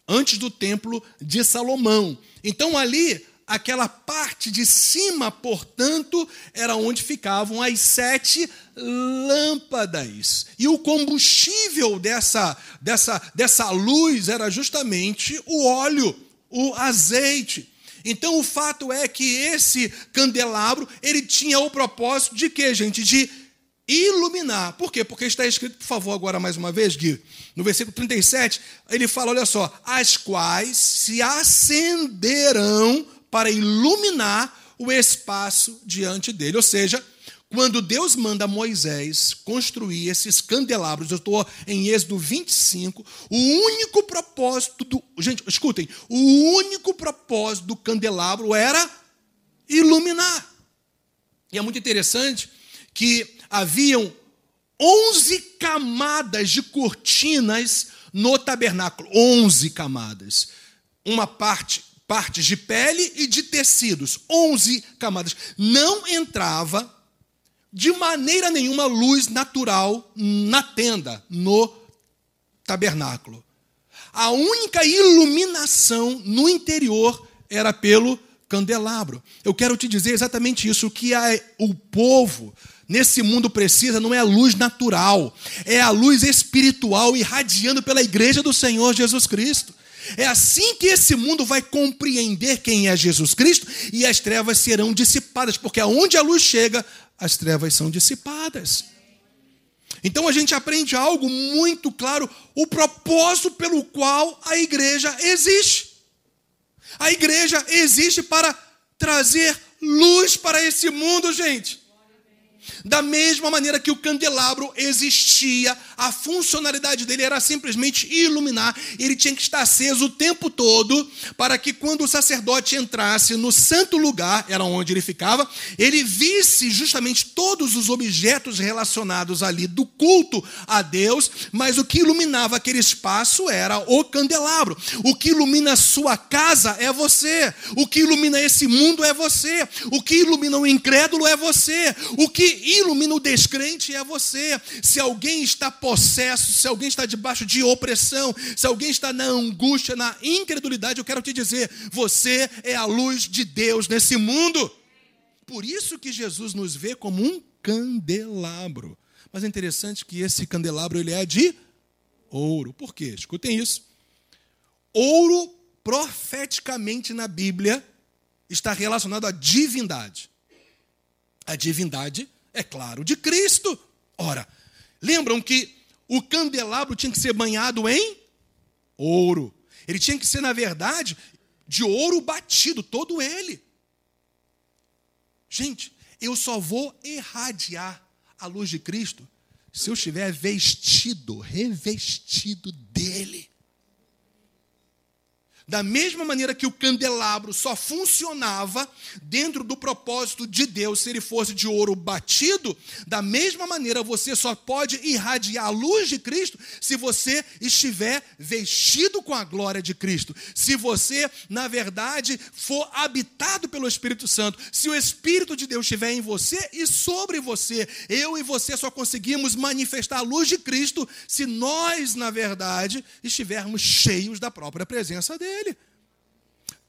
antes do templo de Salomão. Então, ali, aquela parte de cima, portanto, era onde ficavam as sete lâmpadas. E o combustível dessa, dessa, dessa luz era justamente o óleo, o azeite. Então o fato é que esse candelabro, ele tinha o propósito de quê, gente? De iluminar. Por quê? Porque está escrito, por favor, agora mais uma vez, Gui, no versículo 37, ele fala, olha só, as quais se acenderão para iluminar o espaço diante dele. Ou seja, quando Deus manda Moisés construir esses candelabros, eu estou em Êxodo 25, o único propósito do. Gente, escutem, o único propósito do candelabro era iluminar. E é muito interessante que haviam 11 camadas de cortinas no tabernáculo 11 camadas. Uma parte, partes de pele e de tecidos, 11 camadas. Não entrava de maneira nenhuma luz natural na tenda, no tabernáculo. A única iluminação no interior era pelo candelabro. Eu quero te dizer exatamente isso: o que o povo nesse mundo precisa não é a luz natural, é a luz espiritual irradiando pela igreja do Senhor Jesus Cristo. É assim que esse mundo vai compreender quem é Jesus Cristo e as trevas serão dissipadas, porque aonde a luz chega, as trevas são dissipadas. Então a gente aprende algo muito claro: o propósito pelo qual a igreja existe. A igreja existe para trazer luz para esse mundo, gente. Da mesma maneira que o candelabro existia, a funcionalidade dele era simplesmente iluminar, ele tinha que estar aceso o tempo todo, para que quando o sacerdote entrasse no santo lugar, era onde ele ficava, ele visse justamente todos os objetos relacionados ali do culto a Deus, mas o que iluminava aquele espaço era o candelabro. O que ilumina a sua casa é você, o que ilumina esse mundo é você, o que ilumina o incrédulo é você, o que ilumina o descrente é você. Se alguém está possesso, se alguém está debaixo de opressão, se alguém está na angústia, na incredulidade, eu quero te dizer: você é a luz de Deus nesse mundo. Por isso que Jesus nos vê como um candelabro. Mas é interessante que esse candelabro ele é de ouro. Por quê? Escutem isso. Ouro, profeticamente na Bíblia, está relacionado à divindade. A divindade é claro, de Cristo. Ora, lembram que o candelabro tinha que ser banhado em ouro. Ele tinha que ser, na verdade, de ouro batido, todo ele. Gente, eu só vou irradiar a luz de Cristo se eu estiver vestido, revestido dele. Da mesma maneira que o candelabro só funcionava dentro do propósito de Deus se ele fosse de ouro batido, da mesma maneira você só pode irradiar a luz de Cristo se você estiver vestido com a glória de Cristo. Se você, na verdade, for habitado pelo Espírito Santo, se o Espírito de Deus estiver em você e sobre você, eu e você só conseguimos manifestar a luz de Cristo se nós, na verdade, estivermos cheios da própria presença dele dele.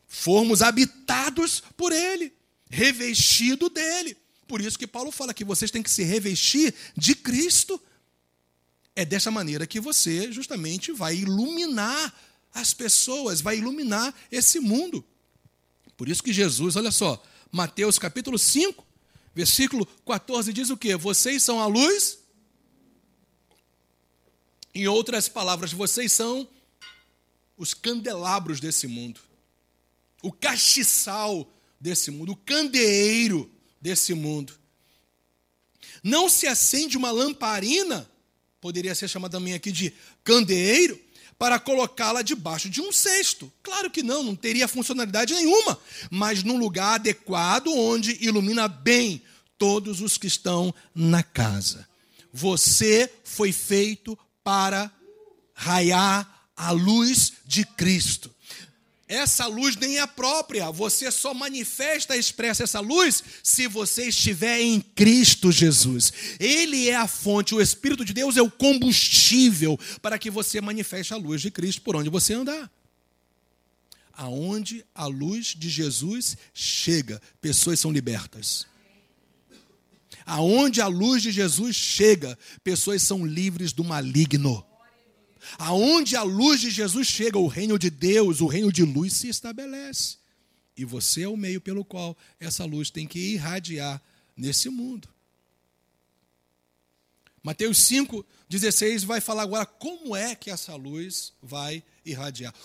Formos habitados por ele, revestido dele. Por isso que Paulo fala que vocês têm que se revestir de Cristo. É dessa maneira que você justamente vai iluminar as pessoas, vai iluminar esse mundo. Por isso que Jesus, olha só, Mateus capítulo 5, versículo 14 diz o quê? Vocês são a luz. Em outras palavras, vocês são os candelabros desse mundo, o castiçal desse mundo, o candeeiro desse mundo. Não se acende uma lamparina, poderia ser chamada também aqui de candeeiro, para colocá-la debaixo de um cesto. Claro que não, não teria funcionalidade nenhuma, mas num lugar adequado onde ilumina bem todos os que estão na casa. Você foi feito para raiar a luz de Cristo. Essa luz nem é própria, você só manifesta, expressa essa luz se você estiver em Cristo Jesus. Ele é a fonte, o Espírito de Deus é o combustível para que você manifeste a luz de Cristo por onde você andar. Aonde a luz de Jesus chega, pessoas são libertas. Aonde a luz de Jesus chega, pessoas são livres do maligno. Aonde a luz de Jesus chega, o reino de Deus, o reino de luz se estabelece. E você é o meio pelo qual essa luz tem que irradiar nesse mundo. Mateus 5, 16 vai falar agora como é que essa luz vai irradiar.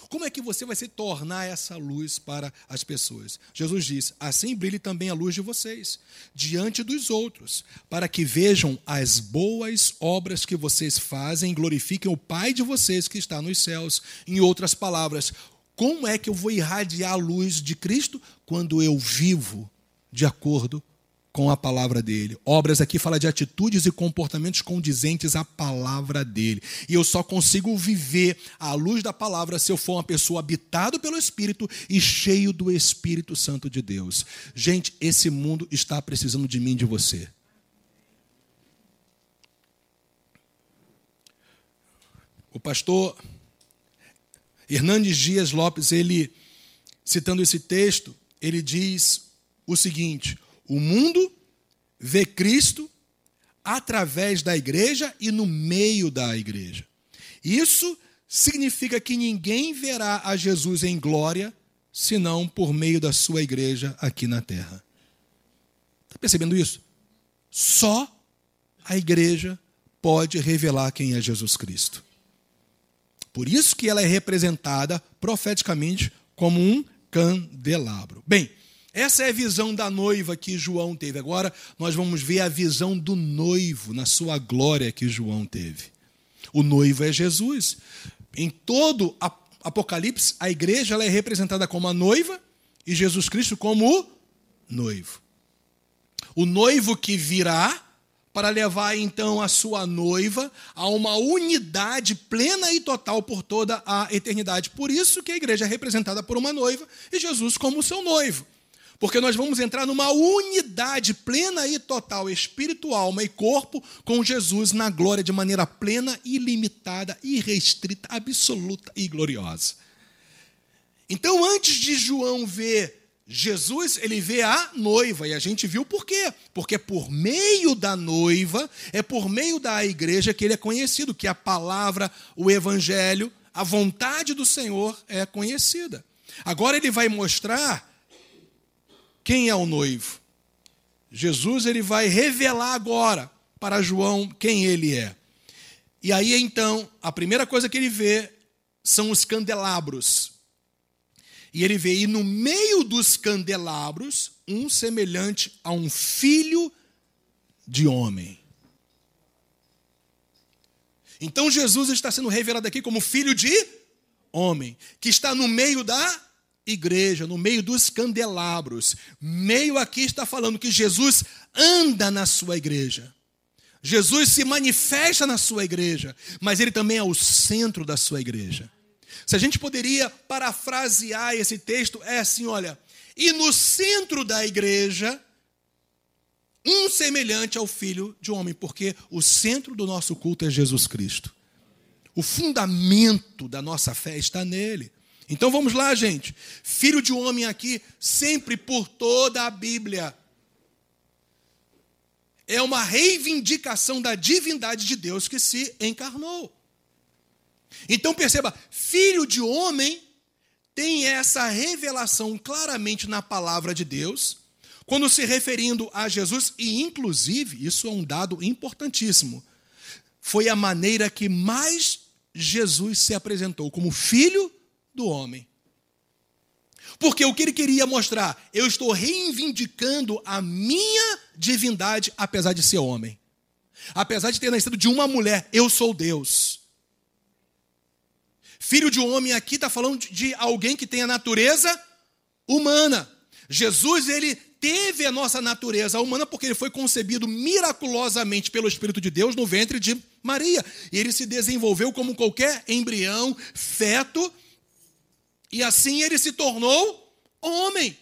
Como é que você vai se tornar essa luz para as pessoas? Jesus diz: Assim brilhe também a luz de vocês diante dos outros, para que vejam as boas obras que vocês fazem e glorifiquem o Pai de vocês que está nos céus. Em outras palavras, como é que eu vou irradiar a luz de Cristo? Quando eu vivo de acordo com a palavra dele. Obras aqui fala de atitudes e comportamentos condizentes à palavra dele. E eu só consigo viver à luz da palavra se eu for uma pessoa habitado pelo Espírito e cheio do Espírito Santo de Deus. Gente, esse mundo está precisando de mim, de você. O pastor Hernandes Dias Lopes, ele citando esse texto, ele diz o seguinte: o mundo vê Cristo através da igreja e no meio da igreja. Isso significa que ninguém verá a Jesus em glória senão por meio da sua igreja aqui na terra. Está percebendo isso? Só a igreja pode revelar quem é Jesus Cristo. Por isso que ela é representada profeticamente como um candelabro. Bem, Essa é a visão da noiva que João teve. Agora nós vamos ver a visão do noivo na sua glória que João teve. O noivo é Jesus. Em todo Apocalipse, a igreja ela é representada como a noiva e Jesus Cristo como o noivo. O noivo que virá para levar então a sua noiva a uma unidade plena e total por toda a eternidade. Por isso que a igreja é representada por uma noiva e Jesus como seu noivo. Porque nós vamos entrar numa unidade plena e total, espírito, alma e corpo, com Jesus na glória de maneira plena, ilimitada, irrestrita, absoluta e gloriosa. Então, antes de João ver Jesus, ele vê a noiva, e a gente viu por quê? Porque é por meio da noiva, é por meio da igreja que ele é conhecido, que a palavra, o evangelho, a vontade do Senhor é conhecida. Agora ele vai mostrar quem é o noivo. Jesus ele vai revelar agora para João quem ele é. E aí então, a primeira coisa que ele vê são os candelabros. E ele vê, e no meio dos candelabros, um semelhante a um filho de homem. Então Jesus está sendo revelado aqui como filho de homem, que está no meio da igreja, no meio dos candelabros. Meio aqui está falando que Jesus anda na sua igreja. Jesus se manifesta na sua igreja, mas ele também é o centro da sua igreja. Se a gente poderia parafrasear esse texto, é assim: olha, e no centro da igreja, um semelhante ao filho de homem, porque o centro do nosso culto é Jesus Cristo. O fundamento da nossa fé está nele. Então vamos lá, gente. Filho de homem aqui, sempre por toda a Bíblia. É uma reivindicação da divindade de Deus que se encarnou. Então perceba, filho de homem tem essa revelação claramente na palavra de Deus, quando se referindo a Jesus, e inclusive, isso é um dado importantíssimo, foi a maneira que mais Jesus se apresentou como filho do homem. Porque o que ele queria mostrar, eu estou reivindicando a minha divindade, apesar de ser homem. Apesar de ter nascido de uma mulher, eu sou Deus. Filho de homem aqui está falando de alguém que tem a natureza humana. Jesus, ele teve a nossa natureza humana porque ele foi concebido miraculosamente pelo Espírito de Deus no ventre de Maria. E ele se desenvolveu como qualquer embrião, feto, e assim ele se tornou homem.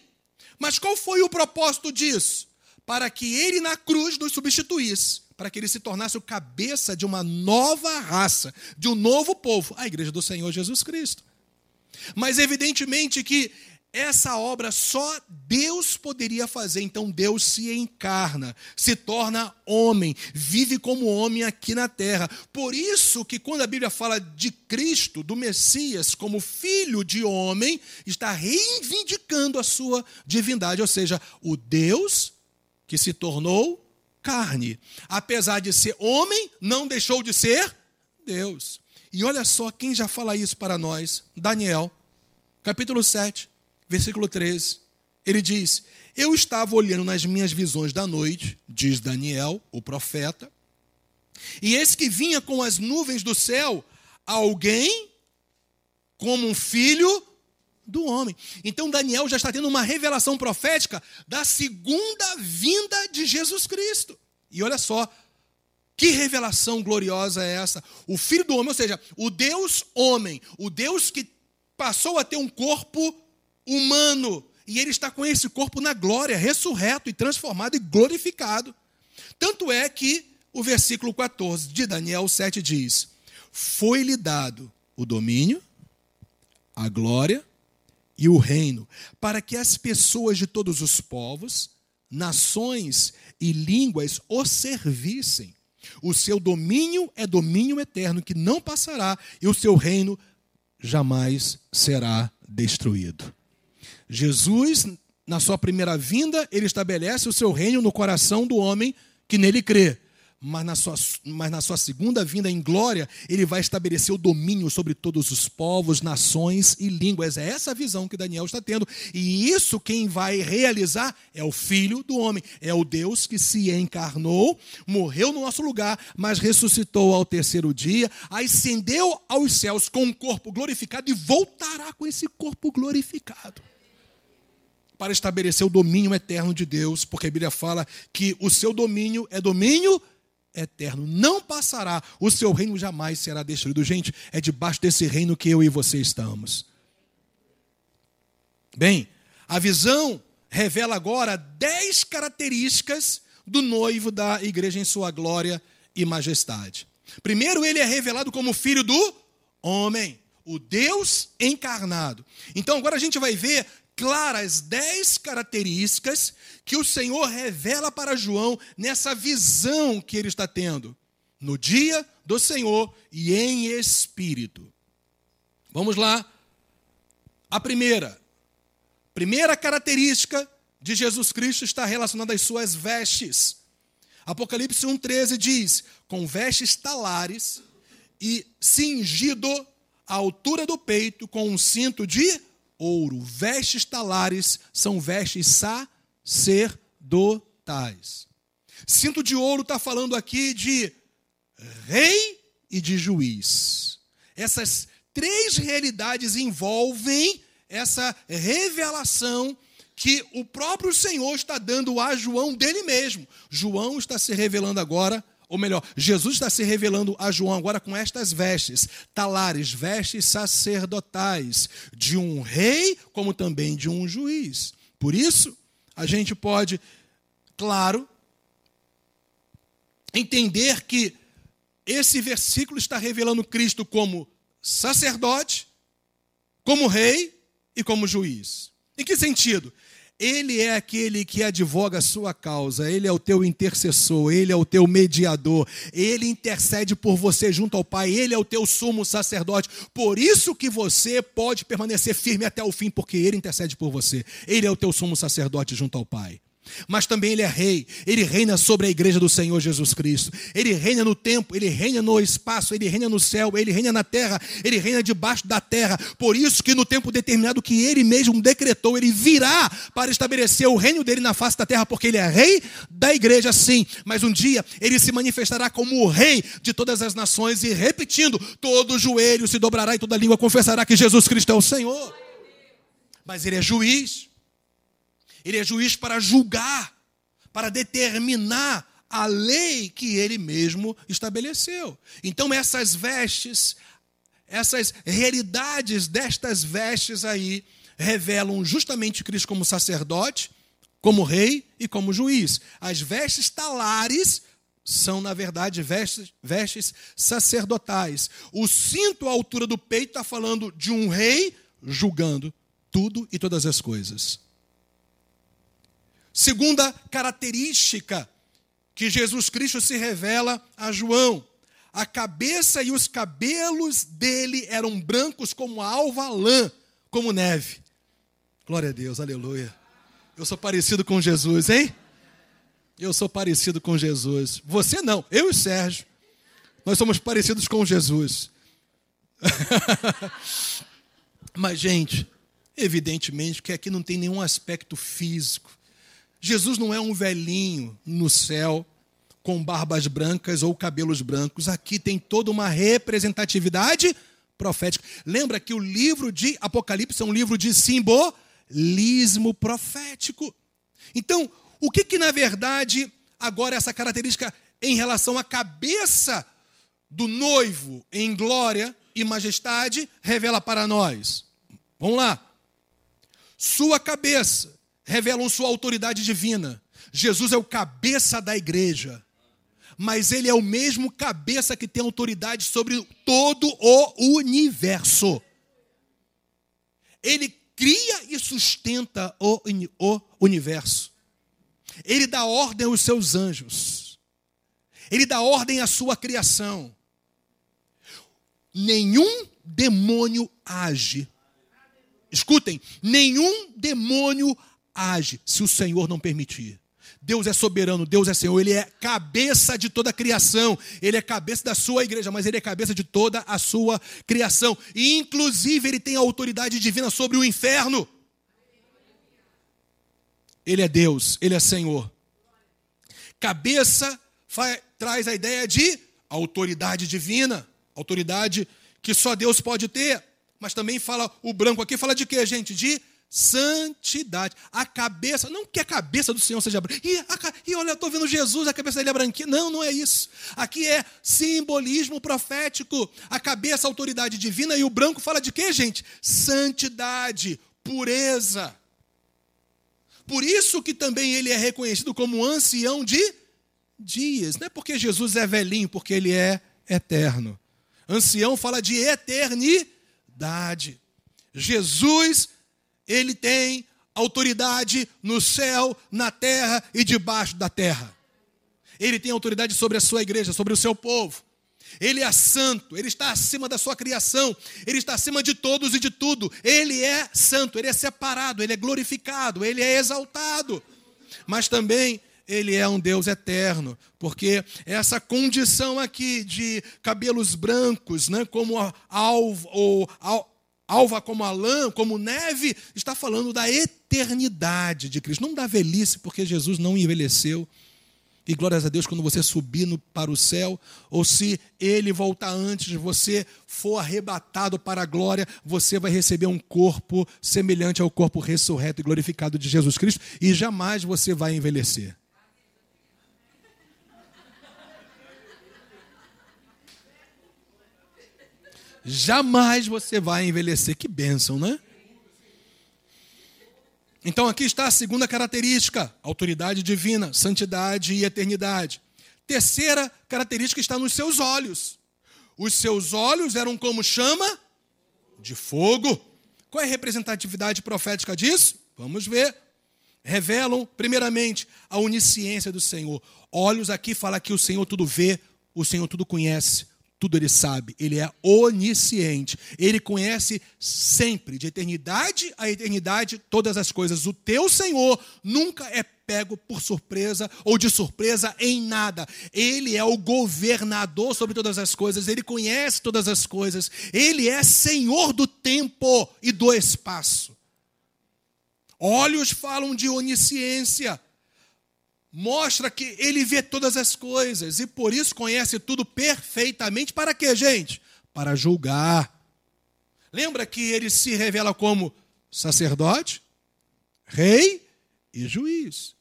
Mas qual foi o propósito disso? Para que ele na cruz nos substituísse para que ele se tornasse o cabeça de uma nova raça, de um novo povo, a igreja do Senhor Jesus Cristo. Mas evidentemente que essa obra só Deus poderia fazer, então Deus se encarna, se torna homem, vive como homem aqui na terra. Por isso que quando a Bíblia fala de Cristo, do Messias, como filho de homem, está reivindicando a sua divindade, ou seja, o Deus que se tornou carne. Apesar de ser homem, não deixou de ser Deus. E olha só quem já fala isso para nós: Daniel, capítulo 7, versículo 13. Ele diz: Eu estava olhando nas minhas visões da noite, diz Daniel, o profeta, e esse que vinha com as nuvens do céu, alguém como um filho do homem. Então Daniel já está tendo uma revelação profética da segunda vinda de Jesus Cristo. E olha só, que revelação gloriosa é essa? O filho do homem, ou seja, o Deus homem, o Deus que passou a ter um corpo humano, e ele está com esse corpo na glória, ressurreto e transformado e glorificado. Tanto é que o versículo 14 de Daniel 7 diz: Foi-lhe dado o domínio, a glória e o reino, para que as pessoas de todos os povos, nações e línguas o servissem. O seu domínio é domínio eterno que não passará, e o seu reino jamais será destruído. Jesus, na sua primeira vinda, ele estabelece o seu reino no coração do homem que nele crê. mas na, sua, mas na sua segunda vinda em glória, ele vai estabelecer o domínio sobre todos os povos, nações e línguas. É essa a visão que Daniel está tendo. E isso quem vai realizar é o Filho do Homem, é o Deus que se encarnou, morreu no nosso lugar, mas ressuscitou ao terceiro dia, ascendeu aos céus com um corpo glorificado e voltará com esse corpo glorificado para estabelecer o domínio eterno de Deus, porque a Bíblia fala que o seu domínio é domínio eterno, não passará, o seu reino jamais será destruído. Gente, é debaixo desse reino que eu e você estamos. Bem, a visão revela agora dez características do noivo da igreja em sua glória e majestade. Primeiro, ele é revelado como filho do homem, o Deus encarnado. Então, agora a gente vai ver claras dez características que o Senhor revela para João nessa visão que ele está tendo no dia do Senhor e em espírito. Vamos lá. A primeira, primeira característica de Jesus Cristo está relacionada às suas vestes. Apocalipse 1,13 diz: com vestes talares e cingido à altura do peito com um cinto de ouro. Vestes talares são vestes sacerdotais. Cinto de ouro está falando aqui de rei e de juiz. Essas três realidades envolvem essa revelação que o próprio Senhor está dando a João dele mesmo. João está se revelando agora ou melhor, Jesus está se revelando a João agora com estas vestes, talares, vestes sacerdotais, de um rei, como também de um juiz. Por isso, a gente pode, claro, entender que esse versículo está revelando Cristo como sacerdote, como rei e como juiz. Em que sentido? Ele é aquele que advoga a sua causa, ele é o teu intercessor, ele é o teu mediador, ele intercede por você junto ao Pai, ele é o teu sumo sacerdote. Por isso que você pode permanecer firme até o fim, porque ele intercede por você. Ele é o teu sumo sacerdote junto ao Pai mas também ele é rei. Ele reina sobre a igreja do Senhor Jesus Cristo. Ele reina no tempo, ele reina no espaço, ele reina no céu, ele reina na terra, ele reina debaixo da terra. Por isso que no tempo determinado que ele mesmo decretou, ele virá para estabelecer o reino dele na face da terra, porque ele é rei da igreja, sim. Mas um dia ele se manifestará como o rei de todas as nações e repetindo, todo joelho se dobrará e toda língua confessará que Jesus Cristo é o Senhor. Mas ele é juiz. Ele é juiz para julgar, para determinar a lei que ele mesmo estabeleceu. Então, essas vestes, essas realidades destas vestes aí, revelam justamente Cristo como sacerdote, como rei e como juiz. As vestes talares são, na verdade, vestes, vestes sacerdotais. O cinto à altura do peito está falando de um rei julgando tudo e todas as coisas. Segunda característica que Jesus Cristo se revela a João: a cabeça e os cabelos dele eram brancos como alva lã, como neve. Glória a Deus, aleluia. Eu sou parecido com Jesus, hein? Eu sou parecido com Jesus. Você não, eu e Sérgio. Nós somos parecidos com Jesus. Mas, gente, evidentemente que aqui não tem nenhum aspecto físico. Jesus não é um velhinho no céu com barbas brancas ou cabelos brancos. Aqui tem toda uma representatividade profética. Lembra que o livro de Apocalipse é um livro de simbolismo profético. Então, o que que na verdade agora essa característica em relação à cabeça do noivo em glória e majestade revela para nós? Vamos lá. Sua cabeça revelam sua autoridade divina. Jesus é o cabeça da igreja, mas ele é o mesmo cabeça que tem autoridade sobre todo o universo. Ele cria e sustenta o, o universo. Ele dá ordem aos seus anjos. Ele dá ordem à sua criação. Nenhum demônio age. Escutem, nenhum demônio age se o Senhor não permitir. Deus é soberano, Deus é Senhor, Ele é cabeça de toda a criação, Ele é cabeça da sua igreja, mas Ele é cabeça de toda a sua criação. E, inclusive, Ele tem autoridade divina sobre o inferno. Ele é Deus, Ele é Senhor. Cabeça faz, traz a ideia de autoridade divina, autoridade que só Deus pode ter. Mas também fala, o branco aqui fala de quê, gente? De santidade. A cabeça, não que a cabeça do Senhor seja branca. E, e olha, eu estou vendo Jesus, a cabeça dele é branquinha. Não, não é isso. Aqui é simbolismo profético. A cabeça, autoridade divina, e o branco fala de quê, gente? Santidade, pureza. Por isso que também ele é reconhecido como ancião de dias. Não é porque Jesus é velhinho, porque ele é eterno. Ancião fala de eternidade. Jesus, ele tem autoridade no céu, na terra e debaixo da terra. Ele tem autoridade sobre a sua igreja, sobre o seu povo. Ele é santo, ele está acima da sua criação, ele está acima de todos e de tudo. Ele é santo, ele é separado, ele é glorificado, ele é exaltado. Mas também ele é um Deus eterno, porque essa condição aqui de cabelos brancos, né, como alva, ou alva como a lã, como neve, está falando da eternidade de Cristo, não da velhice, porque Jesus não envelheceu. E glórias a Deus quando você subir no, para o céu, ou se ele voltar antes, você for arrebatado para a glória, você vai receber um corpo semelhante ao corpo ressurreto e glorificado de Jesus Cristo, e jamais você vai envelhecer. Jamais você vai envelhecer. Que bênção, né? Então aqui está a segunda característica: autoridade divina, santidade e eternidade. Terceira característica está nos seus olhos. Os seus olhos eram como chama de fogo. Qual é a representatividade profética disso? Vamos ver. Revelam, primeiramente, a onisciência do Senhor. Olhos aqui fala que o Senhor tudo vê, o Senhor tudo conhece, tudo ele sabe, ele é onisciente, ele conhece sempre, de eternidade a eternidade, todas as coisas. O teu Senhor nunca é pego por surpresa ou de surpresa em nada. Ele é o governador sobre todas as coisas, ele conhece todas as coisas, ele é senhor do tempo e do espaço. Olhos falam de onisciência mostra que ele vê todas as coisas e por isso conhece tudo perfeitamente. Para quê, gente? Para julgar. Lembra que ele se revela como sacerdote, rei e juiz.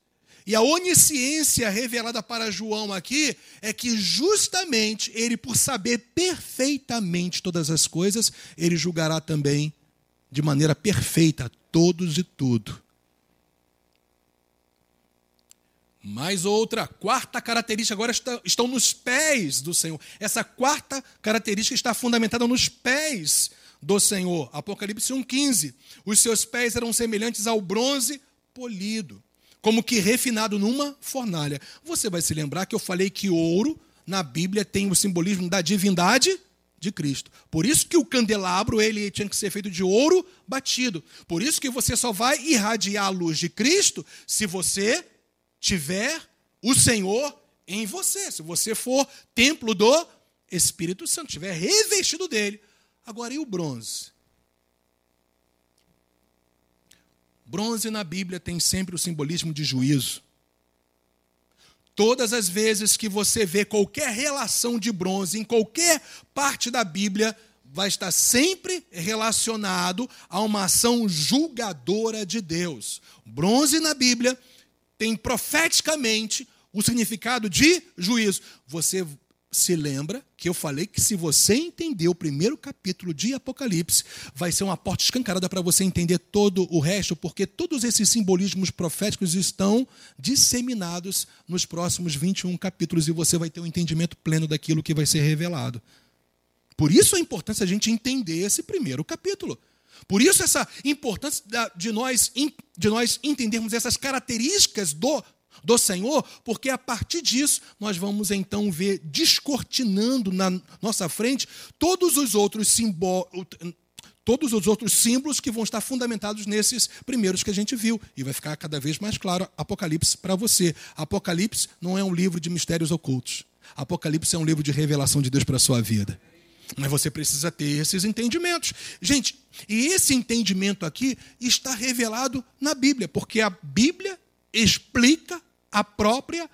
E a onisciência revelada para João aqui é que justamente ele, por saber perfeitamente todas as coisas, ele julgará também de maneira perfeita todos e tudo. Mais outra, quarta característica, agora está, estão nos pés do Senhor. Essa quarta característica está fundamentada nos pés do Senhor. Apocalipse 1,15. Os seus pés eram semelhantes ao bronze polido, como que refinado numa fornalha. Você vai se lembrar que eu falei que ouro, na Bíblia, tem o simbolismo da divindade de Cristo. Por isso que o candelabro ele tinha que ser feito de ouro batido. Por isso que você só vai irradiar a luz de Cristo se você tiver o Senhor em você, se você for templo do Espírito Santo, estiver revestido dele. Agora, e o bronze? Bronze na Bíblia tem sempre o simbolismo de juízo. Todas as vezes que você vê qualquer relação de bronze em qualquer parte da Bíblia, vai estar sempre relacionado a uma ação julgadora de Deus. Bronze na Bíblia tem profeticamente o significado de juízo. Você se lembra que eu falei que se você entender o primeiro capítulo de Apocalipse, vai ser uma porta escancarada para você entender todo o resto, porque todos esses simbolismos proféticos estão disseminados nos próximos 21 capítulos e você vai ter um entendimento pleno daquilo que vai ser revelado. Por isso a importância a gente entender esse primeiro capítulo. Por isso essa importância de nós, de nós entendermos essas características do, do Senhor, porque a partir disso nós vamos então ver descortinando na nossa frente todos os outros simbólicos todos os outros símbolos que vão estar fundamentados nesses primeiros que a gente viu. E vai ficar cada vez mais claro Apocalipse para você. Apocalipse não é um livro de mistérios ocultos. Apocalipse é um livro de revelação de Deus para a sua vida. Mas você precisa ter esses entendimentos. Gente, e esse entendimento aqui está revelado na Bíblia, porque a Bíblia explica a própria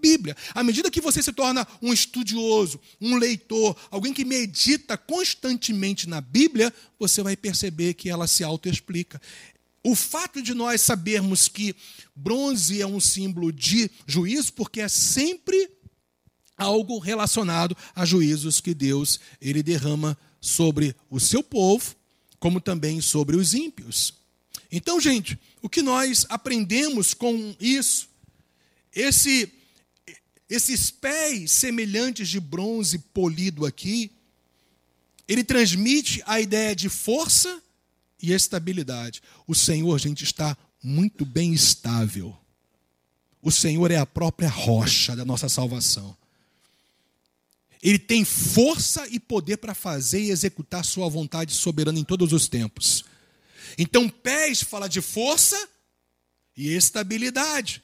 Bíblia. À medida que você se torna um estudioso, um leitor, alguém que medita constantemente na Bíblia, você vai perceber que ela se autoexplica. O fato de nós sabermos que bronze é um símbolo de juízo, porque é sempre algo relacionado a juízos que Deus ele derrama sobre o seu povo, como também sobre os ímpios. Então, gente, o que nós aprendemos com isso? Esse esses pés semelhantes de bronze polido aqui, ele transmite a ideia de força e estabilidade. O Senhor, gente, está muito bem estável. O Senhor é a própria rocha da nossa salvação. Ele tem força e poder para fazer e executar sua vontade soberana em todos os tempos. Então, pés fala de força e estabilidade,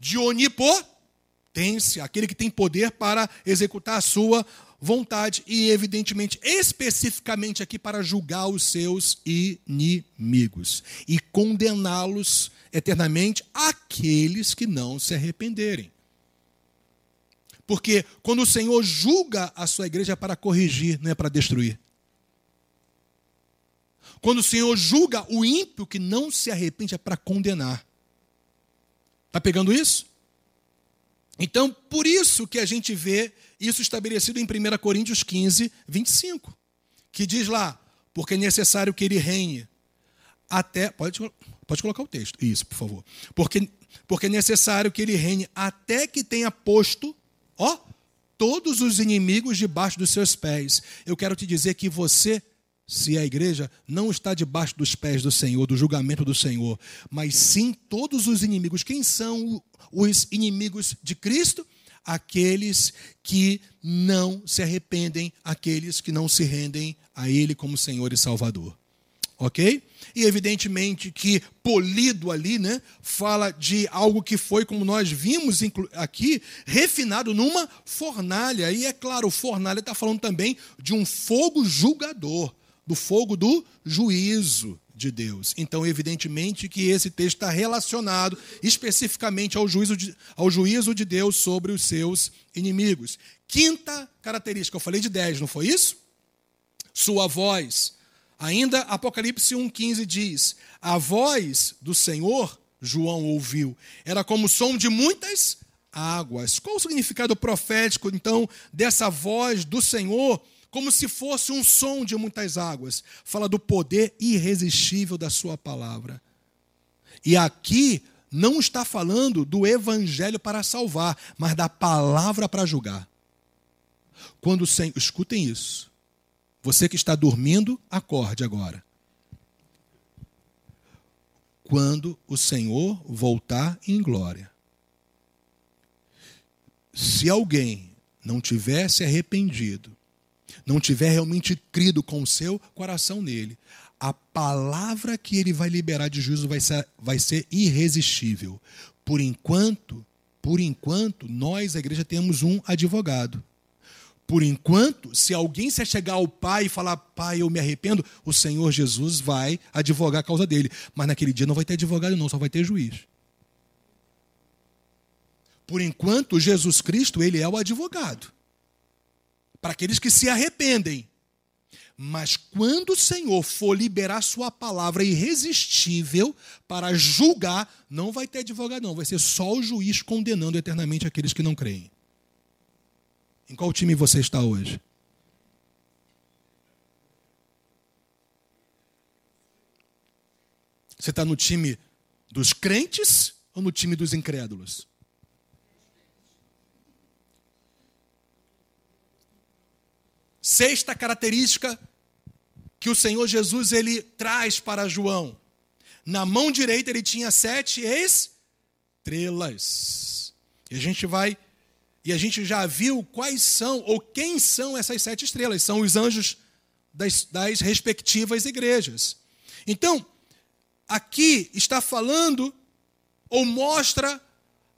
de onipotência, aquele que tem poder para executar a sua vontade e, evidentemente, especificamente aqui para julgar os seus inimigos e condená-los eternamente aqueles que não se arrependerem. Porque quando o Senhor julga a sua igreja é para corrigir, não é para destruir. Quando o Senhor julga o ímpio que não se arrepende é para condenar. Está pegando isso? Então, por isso que a gente vê isso estabelecido em 1 Coríntios 15, 25, que diz lá, porque é necessário que ele reine até. Pode, pode colocar o texto, isso, por favor. Porque, porque é necessário que ele reine até que tenha posto ó, todos os inimigos debaixo dos seus pés. Eu quero te dizer que você, se a igreja não está debaixo dos pés do Senhor, do julgamento do Senhor, mas sim todos os inimigos. Quem são os inimigos de Cristo? Aqueles que não se arrependem, aqueles que não se rendem a Ele como Senhor e Salvador ok? E evidentemente que polido ali, né, fala de algo que foi, como nós vimos aqui, refinado numa fornalha. E é claro, fornalha está falando também de um fogo julgador, do fogo do juízo de Deus. Então, evidentemente que esse texto está relacionado especificamente ao juízo de, ao juízo de Deus sobre os seus inimigos. Quinta característica, eu falei de dez, não foi isso? Sua voz Ainda Apocalipse 1,15 diz: A voz do Senhor, João ouviu, era como o som de muitas águas. Qual o significado profético, então, dessa voz do Senhor, como se fosse um som de muitas águas? Fala do poder irresistível da Sua palavra. E aqui não está falando do evangelho para salvar, mas da palavra para julgar. Quando o Senhor, escutem isso. Você que está dormindo, acorde agora. Quando o Senhor voltar em glória. Se alguém não tiver se arrependido, não tiver realmente crido com o seu coração nele, a palavra que ele vai liberar de juízo vai ser, vai ser irresistível. Por enquanto, por enquanto, nós, a igreja, temos um advogado. Por enquanto, se alguém se chegar ao Pai e falar, Pai, eu me arrependo, o Senhor Jesus vai advogar a causa dele. Mas naquele dia não vai ter advogado, não, só vai ter juiz. Por enquanto, Jesus Cristo, ele é o advogado. Para aqueles que se arrependem. Mas quando o Senhor for liberar sua palavra irresistível para julgar, não vai ter advogado, não. Vai ser só o juiz condenando eternamente aqueles que não creem. Em qual time você está hoje? Você está no time dos crentes ou no time dos incrédulos? Sexta característica que o Senhor Jesus ele traz para João. Na mão direita ele tinha sete estrelas. E a gente vai e a gente já viu quais são ou quem são essas sete estrelas. São os anjos das, das respectivas igrejas. Então, aqui está falando ou mostra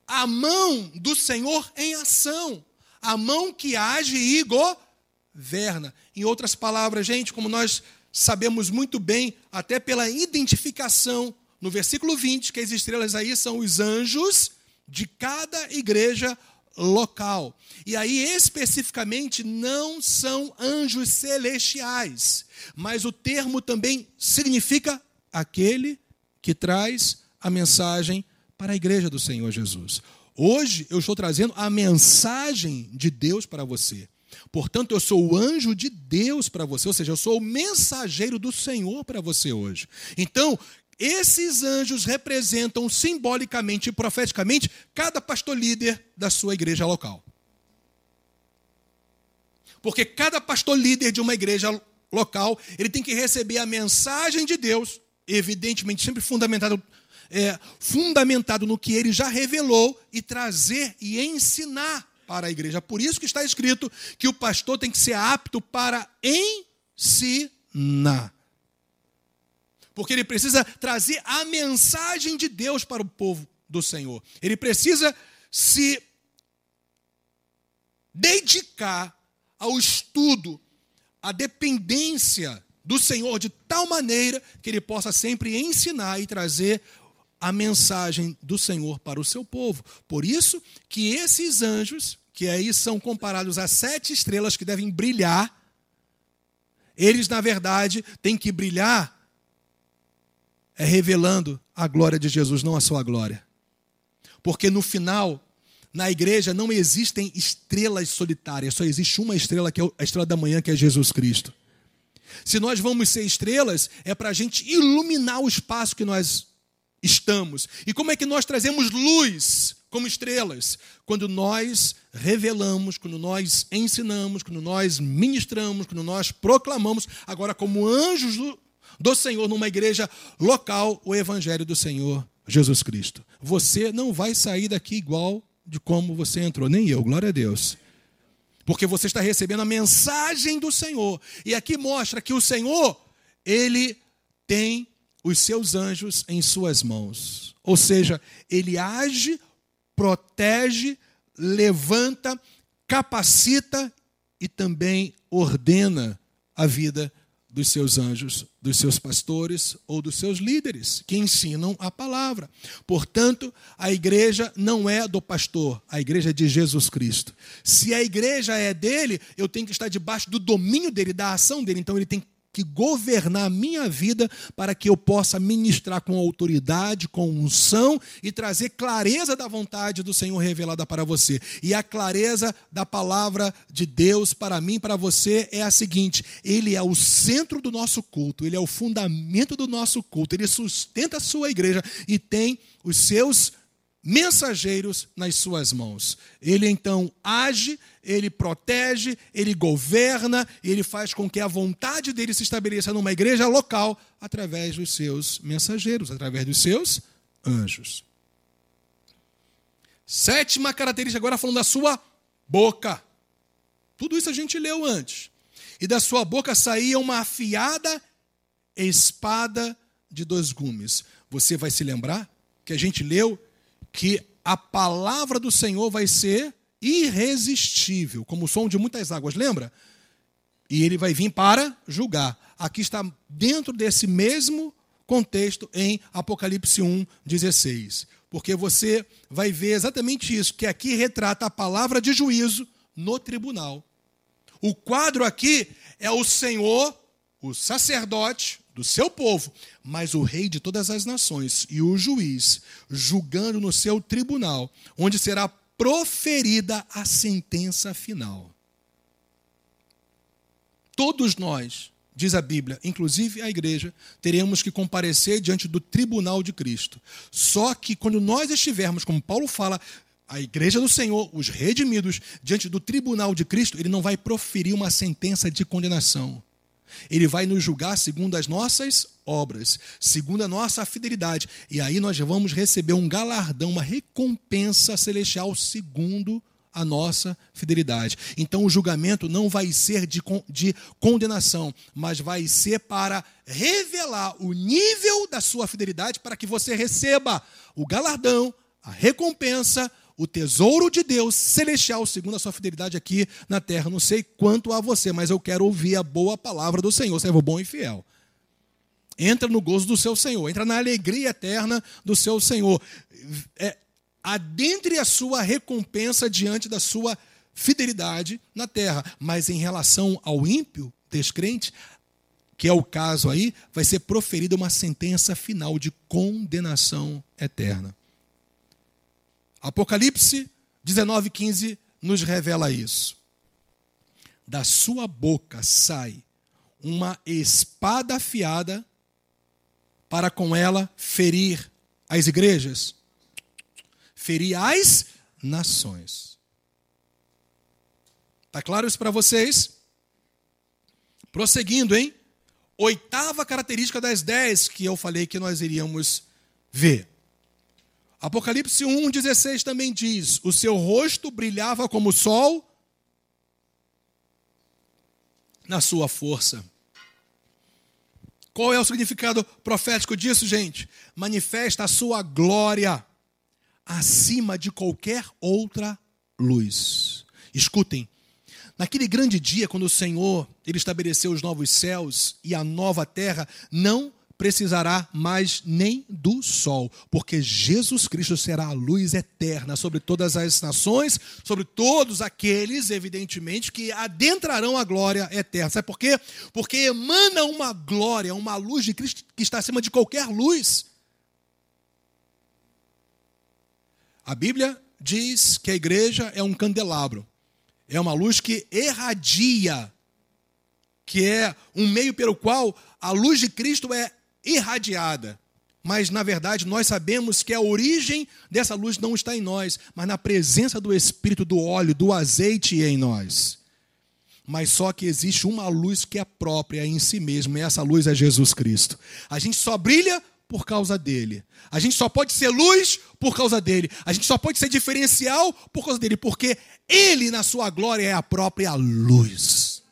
a mão do Senhor em ação, a mão que age e governa. Em outras palavras, gente, como nós sabemos muito bem, até pela identificação no versículo 20, que as estrelas aí são os anjos de cada igreja local. E aí, especificamente, não são anjos celestiais, mas o termo também significa aquele que traz a mensagem para a igreja do Senhor Jesus. Hoje eu estou trazendo a mensagem de Deus para você. Portanto, eu sou o anjo de Deus para você, ou seja, eu sou o mensageiro do Senhor para você hoje. Então, esses anjos representam simbolicamente e profeticamente cada pastor líder da sua igreja local. Porque cada pastor líder de uma igreja local, ele tem que receber a mensagem de Deus, evidentemente sempre fundamentado, é, fundamentado no que ele já revelou, e trazer e ensinar para a igreja. Por isso que está escrito que o pastor tem que ser apto para ensinar porque ele precisa trazer a mensagem de Deus para o povo do Senhor. Ele precisa se dedicar ao estudo, à dependência do Senhor de tal maneira que ele possa sempre ensinar e trazer a mensagem do Senhor para o seu povo. Por isso que esses anjos, que aí são comparados a sete estrelas que devem brilhar, eles na verdade têm que brilhar é revelando a glória de Jesus, não a sua glória. Porque no final, na igreja não existem estrelas solitárias, só existe uma estrela, que é a estrela da manhã, que é Jesus Cristo. Se nós vamos ser estrelas, é para a gente iluminar o espaço que nós estamos. E como é que nós trazemos luz como estrelas? Quando nós revelamos, quando nós ensinamos, quando nós ministramos, quando nós proclamamos, agora como anjos do, do Senhor numa igreja local o evangelho do Senhor Jesus Cristo. Você não vai sair daqui igual de como você entrou, nem eu, glória a Deus. Porque você está recebendo a mensagem do Senhor. E aqui mostra que o Senhor, ele tem os seus anjos em suas mãos. Ou seja, ele age, protege, levanta, capacita e também ordena a vida dos seus anjos, dos seus pastores ou dos seus líderes que ensinam a palavra. Portanto, a igreja não é do pastor, a igreja é de Jesus Cristo. Se a igreja é dele, eu tenho que estar debaixo do domínio dele, da ação dele. Então ele tem que governar a minha vida para que eu possa ministrar com autoridade, com unção e trazer clareza da vontade do Senhor revelada para você. E a clareza da palavra de Deus para mim, para você, é a seguinte: Ele é o centro do nosso culto, Ele é o fundamento do nosso culto, Ele sustenta a sua igreja e tem os seus mensageiros nas suas mãos. Ele então age, ele protege, ele governa, ele faz com que a vontade dele se estabeleça numa igreja local através dos seus mensageiros, através dos seus anjos. Sétima característica, agora falando da sua boca. Tudo isso a gente leu antes. E da sua boca saía uma afiada espada de dois gumes. Você vai se lembrar que a gente leu que a palavra do Senhor vai ser irresistível, como o som de muitas águas, lembra? E ele vai vir para julgar. Aqui está dentro desse mesmo contexto em Apocalipse 1, 16. Porque você vai ver exatamente isso, que aqui retrata a palavra de juízo no tribunal. O quadro aqui é o Senhor, o sacerdote, do seu povo, mas o rei de todas as nações e o juiz, julgando no seu tribunal, onde será proferida a sentença final. Todos nós, diz a Bíblia, inclusive a igreja, teremos que comparecer diante do tribunal de Cristo. Só que quando nós estivermos, como Paulo fala, a igreja do Senhor, os redimidos, diante do tribunal de Cristo, ele não vai proferir uma sentença de condenação. Ele vai nos julgar segundo as nossas obras, segundo a nossa fidelidade. E aí nós vamos receber um galardão, uma recompensa celestial segundo a nossa fidelidade. Então o julgamento não vai ser de, de condenação, mas vai ser para revelar o nível da sua fidelidade para que você receba o galardão, a recompensa, o tesouro de Deus celestial, segundo a sua fidelidade aqui na terra. Não sei quanto a você, mas eu quero ouvir a boa palavra do Senhor, servo bom e fiel. Entra no gozo do seu Senhor, entra na alegria eterna do seu Senhor. É, adentre a sua recompensa diante da sua fidelidade na terra. Mas em relação ao ímpio, descrente, que é o caso aí, vai ser proferida uma sentença final de condenação eterna. Apocalipse 19:15 nos revela isso. Da sua boca sai uma espada afiada para com ela ferir as igrejas, ferir as nações. Tá claro isso para vocês? Prosseguindo, hein? Oitava característica das dez que eu falei que nós iríamos ver. Apocalipse 1,16 também diz: O seu rosto brilhava como o sol na sua força. Qual é o significado profético disso, gente? Manifesta a sua glória acima de qualquer outra luz. Escutem, naquele grande dia, quando o Senhor ele estabeleceu os novos céus e a nova terra, não precisará mais nem do sol, porque Jesus Cristo será a luz eterna sobre todas as nações, sobre todos aqueles, evidentemente, que adentrarão a glória eterna. Sabe por quê? Porque emana uma glória, uma luz de Cristo que está acima de qualquer luz. A Bíblia diz que a igreja é um candelabro, é uma luz que irradia, que é um meio pelo qual a luz de Cristo é irradiada. Mas, na verdade, nós sabemos que a origem dessa luz não está em nós, mas na presença do Espírito, do óleo, do azeite em nós. Mas só que existe uma luz que é própria em si mesma, e essa luz é Jesus Cristo. A gente só brilha por causa dele. A gente só pode ser luz por causa dele. A gente só pode ser diferencial por causa dele, porque ele, na sua glória, é a própria luz.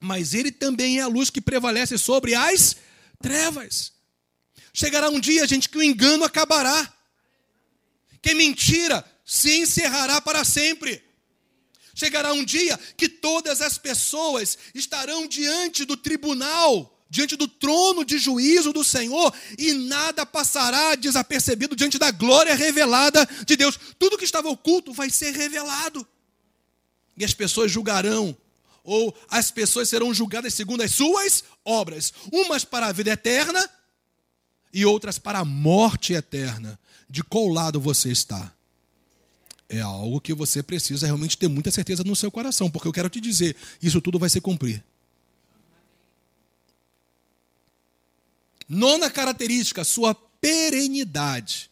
Mas ele também é a luz que prevalece sobre as trevas. Chegará um dia, gente, que o engano acabará. Que mentira se encerrará para sempre. Chegará um dia que todas as pessoas estarão diante do tribunal, diante do trono de juízo do Senhor, e nada passará desapercebido diante da glória revelada de Deus. Tudo que estava oculto vai ser revelado. E as pessoas julgarão ou as pessoas serão julgadas segundo as suas obras, umas para a vida eterna e outras para a morte eterna. De qual lado você está? É algo que você precisa realmente ter muita certeza no seu coração, porque eu quero te dizer, isso tudo vai se cumprir. Nona característica, sua perenidade.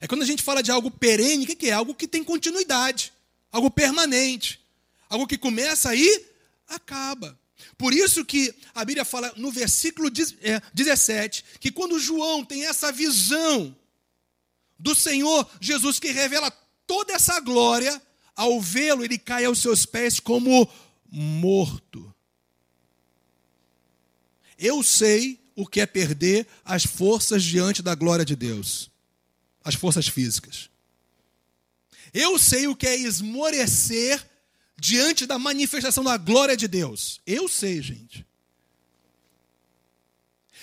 É quando a gente fala de algo perene, o que é? Algo que tem continuidade, algo permanente, algo que começa aí acaba. Por isso que a Bíblia fala no versículo 17 é, que quando João tem essa visão do Senhor Jesus que revela toda essa glória, ao vê-lo ele cai aos seus pés como morto. Eu sei o que é perder as forças diante da glória de Deus, as forças físicas. Eu sei o que é esmorecer diante da manifestação da glória de Deus. Eu sei, gente.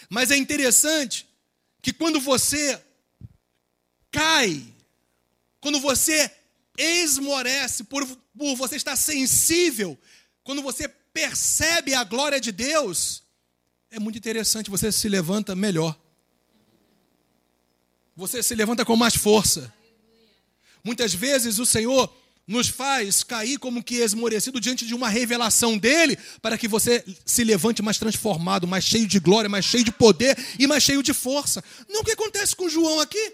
Mas é interessante que quando você cai, quando você esmorece, por, por você estar sensível, quando você percebe a glória de Deus, é muito interessante, você se levanta melhor. Você se levanta com mais força. Muitas vezes o Senhor nos faz cair como que esmorecido diante de uma revelação dele, para que você se levante mais transformado, mais cheio de glória, mais cheio de poder e mais cheio de força. Não o que acontece com João aqui?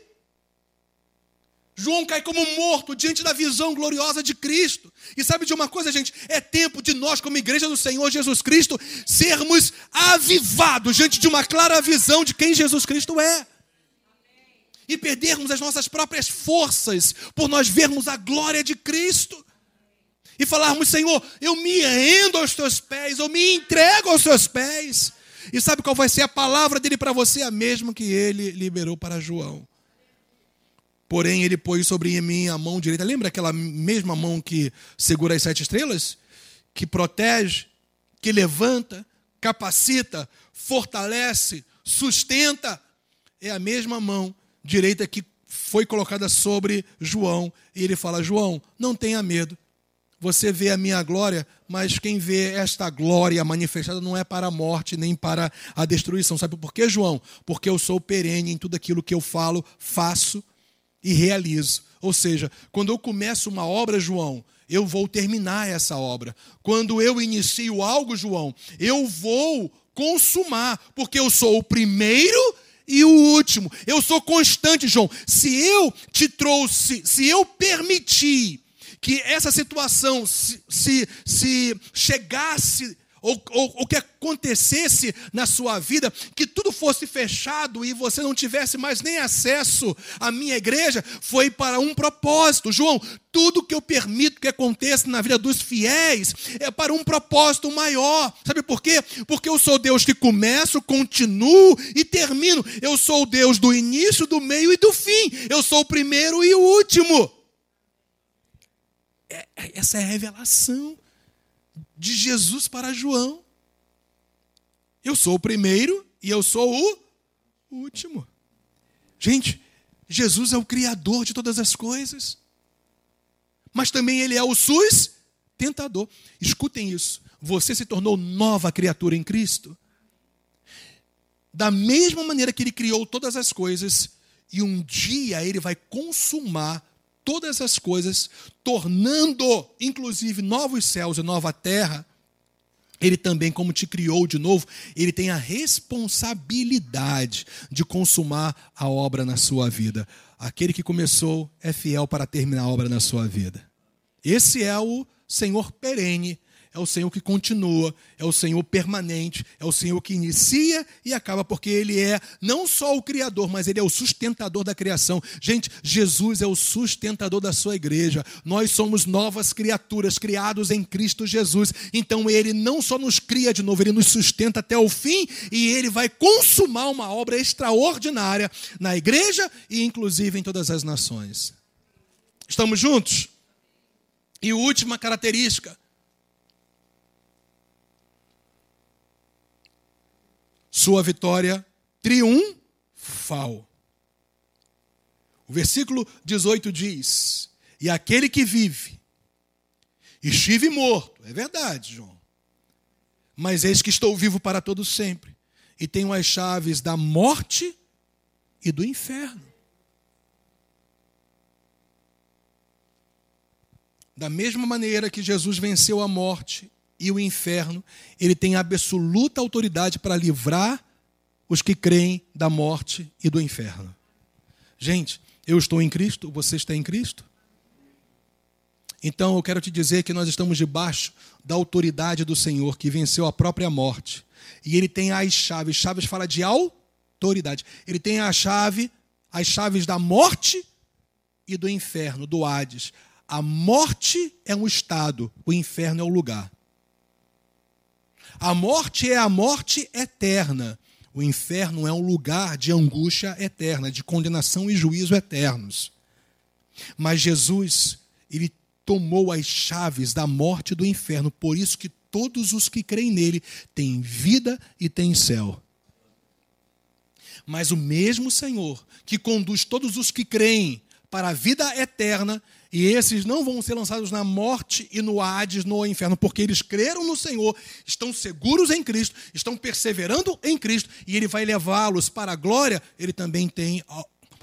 João cai como morto diante da visão gloriosa de Cristo. E sabe de uma coisa, gente? É tempo de nós, como igreja do Senhor Jesus Cristo, sermos avivados diante de uma clara visão de quem Jesus Cristo é. E perdermos as nossas próprias forças por nós vermos a glória de Cristo e falarmos: Senhor, eu me rendo aos teus pés, eu me entrego aos teus pés. E sabe qual vai ser a palavra dele para você? A mesma que ele liberou para João. Porém, ele pôs sobre mim a mão direita. Lembra aquela mesma mão que segura as sete estrelas? Que protege, que levanta, capacita, fortalece, sustenta. É a mesma mão direita que foi colocada sobre João. E ele fala: João, não tenha medo. Você vê a minha glória, mas quem vê esta glória manifestada não é para a morte nem para a destruição. Sabe por quê, João? Porque eu sou perene em tudo aquilo que eu falo, faço e realizo. Ou seja, quando eu começo uma obra, João, eu vou terminar essa obra. Quando eu inicio algo, João, eu vou consumar, porque eu sou o primeiro e o último. Eu sou constante, João. Se eu te trouxe, se eu permitir que essa situação se, se, se chegasse ou, ou, ou, que acontecesse na sua vida, que tudo fosse fechado e você não tivesse mais nem acesso à minha igreja, foi para um propósito. João, tudo que eu permito que aconteça na vida dos fiéis é para um propósito maior. Sabe por quê? Porque eu sou Deus que começo, continuo e termino. Eu sou o Deus do início, do meio e do fim. Eu sou o primeiro e o último. É, é, essa é a revelação de Jesus para João. Eu sou o primeiro e eu sou o último. Gente, Jesus é o Criador de todas as coisas, mas também Ele é o sustentador. Escutem isso. Você se tornou nova criatura em Cristo. Da mesma maneira que Ele criou todas as coisas, e um dia Ele vai consumar todas as coisas, tornando inclusive novos céus e nova terra, ele também, como te criou de novo, ele tem a responsabilidade de consumar a obra na sua vida. Aquele que começou é fiel para terminar a obra na sua vida. Esse é o Senhor perene é o Senhor que continua, é o Senhor permanente, é o Senhor que inicia e acaba, porque Ele é não só o Criador, mas Ele é o sustentador da criação. Gente, Jesus é o sustentador da sua igreja. Nós somos novas criaturas, criados em Cristo Jesus. Então Ele não só nos cria de novo, Ele nos sustenta até o fim e Ele vai consumar uma obra extraordinária na igreja e, inclusive, em todas as nações. Estamos juntos? E última característica sua vitória triunfal. O versículo 18 diz: E aquele que vive, estive morto, é verdade, João, mas eis que estou vivo para todo sempre, e tenho as chaves da morte e do inferno. Da mesma maneira que Jesus venceu a morte e o inferno, ele tem absoluta autoridade para livrar os que creem da morte e do inferno. Gente, eu estou em Cristo, você está em Cristo? Então eu quero te dizer que nós estamos debaixo da autoridade do Senhor que venceu a própria morte. E ele tem as chaves. Chaves fala de autoridade. Ele tem a chave, as chaves da morte e do inferno, do Hades. A morte é um estado, o inferno é o lugar. A morte é a morte eterna. O inferno é um lugar de angústia eterna, de condenação e juízo eternos. Mas Jesus, ele tomou as chaves da morte e do inferno, por isso que todos os que creem nele têm vida e têm céu. Mas o mesmo Senhor que conduz todos os que creem para a vida eterna, e esses não vão ser lançados na morte e no Hades, no inferno, porque eles creram no Senhor, estão seguros em Cristo, estão perseverando em Cristo, e Ele vai levá-los para a glória. Ele também tem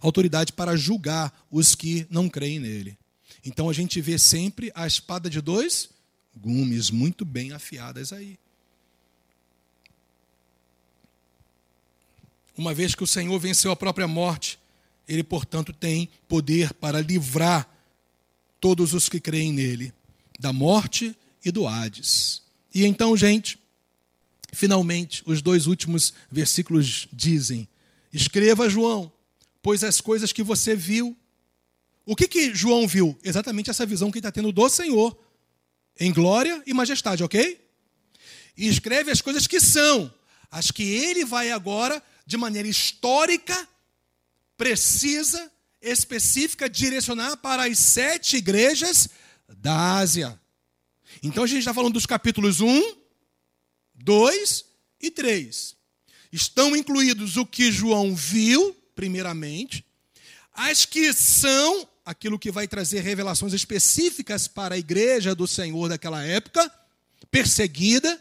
autoridade para julgar os que não creem nele. Então a gente vê sempre a espada de dois gumes muito bem afiadas aí. Uma vez que o Senhor venceu a própria morte, ele, portanto, tem poder para livrar todos os que creem nele da morte e do Hades. E então, gente, finalmente, os dois últimos versículos dizem: Escreva, João, pois as coisas que você viu. O que, que João viu? Exatamente essa visão que está tendo do Senhor, em glória e majestade, ok? E escreve as coisas que são, as que ele vai agora, de maneira histórica, precisa, específica, direcionar para as sete igrejas da Ásia. Então a gente está falando dos capítulos 1, 2 e 3. Estão incluídos o que João viu, primeiramente, as que são aquilo que vai trazer revelações específicas para a igreja do Senhor daquela época, perseguida,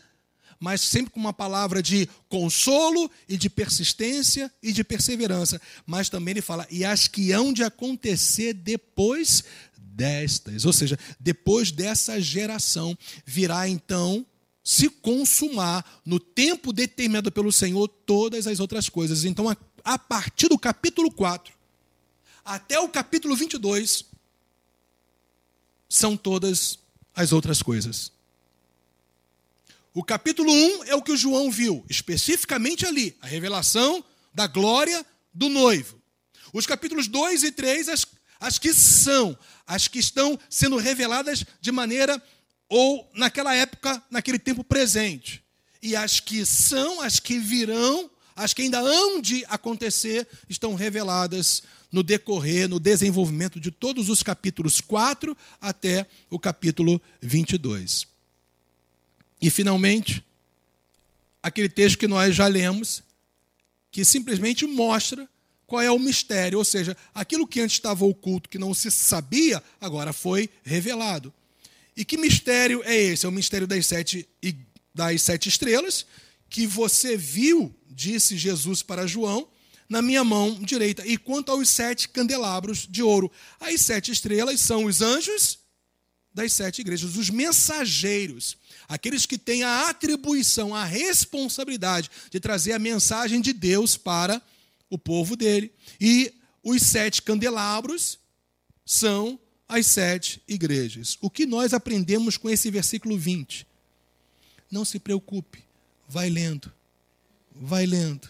mas sempre com uma palavra de consolo e de persistência e de perseverança. Mas também ele fala, e as que hão de acontecer depois destas, ou seja, depois dessa geração, virá então se consumar no tempo determinado pelo Senhor todas as outras coisas. Então, a, a partir do capítulo 4 até o capítulo 22, são todas as outras coisas. O capítulo 1 é o que João viu, especificamente ali, a revelação da glória do noivo. Os capítulos 2 e 3, as, as que são, as que estão sendo reveladas de maneira ou naquela época, naquele tempo presente. E as que são, as que virão, as que ainda hão de acontecer, estão reveladas no decorrer, no desenvolvimento de todos os capítulos 4 até o capítulo 22. E, finalmente, aquele texto que nós já lemos, que simplesmente mostra qual é o mistério, ou seja, aquilo que antes estava oculto, que não se sabia, agora foi revelado. E que mistério é esse? É o mistério das sete, das sete estrelas, que você viu, disse Jesus para João, na minha mão direita. E quanto aos sete candelabros de ouro, as sete estrelas são os anjos das sete igrejas, os mensageiros, aqueles que têm a atribuição, a responsabilidade de trazer a mensagem de Deus para o povo dele. E os sete candelabros são as sete igrejas. O que nós aprendemos com esse versículo 20? Não se preocupe, vai lendo, vai lendo,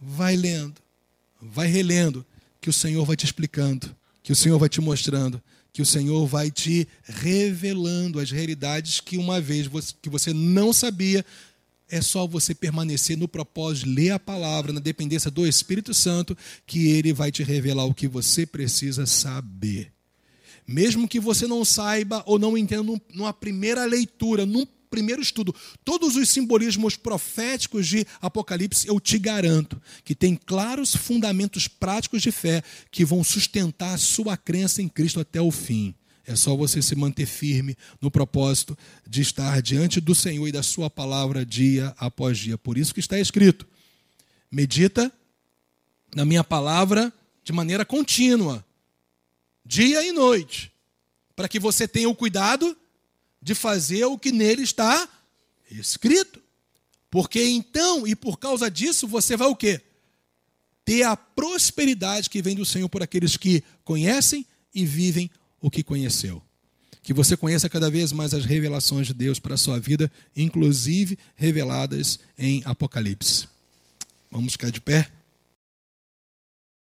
vai lendo, vai relendo, que o Senhor vai te explicando, que o Senhor vai te mostrando que o Senhor vai te revelando as realidades que uma vez você, que você não sabia. É só você permanecer no propósito, ler a palavra, na dependência do Espírito Santo, que ele vai te revelar o que você precisa saber. Mesmo que você não saiba ou não entenda numa primeira leitura, num primeiro estudo, todos os simbolismos proféticos de Apocalipse, eu te garanto que tem claros fundamentos práticos de fé que vão sustentar a sua crença em Cristo até o fim. É só você se manter firme no propósito de estar diante do Senhor e da Sua palavra dia após dia. Por isso que está escrito: medita na minha palavra de maneira contínua, dia e noite, para que você tenha o cuidado de fazer o que nele está escrito. Porque então, e por causa disso, você vai o quê? Ter a prosperidade que vem do Senhor por aqueles que conhecem e vivem o que conheceu. Que você conheça cada vez mais as revelações de Deus para a sua vida, inclusive reveladas em Apocalipse. Vamos ficar de pé?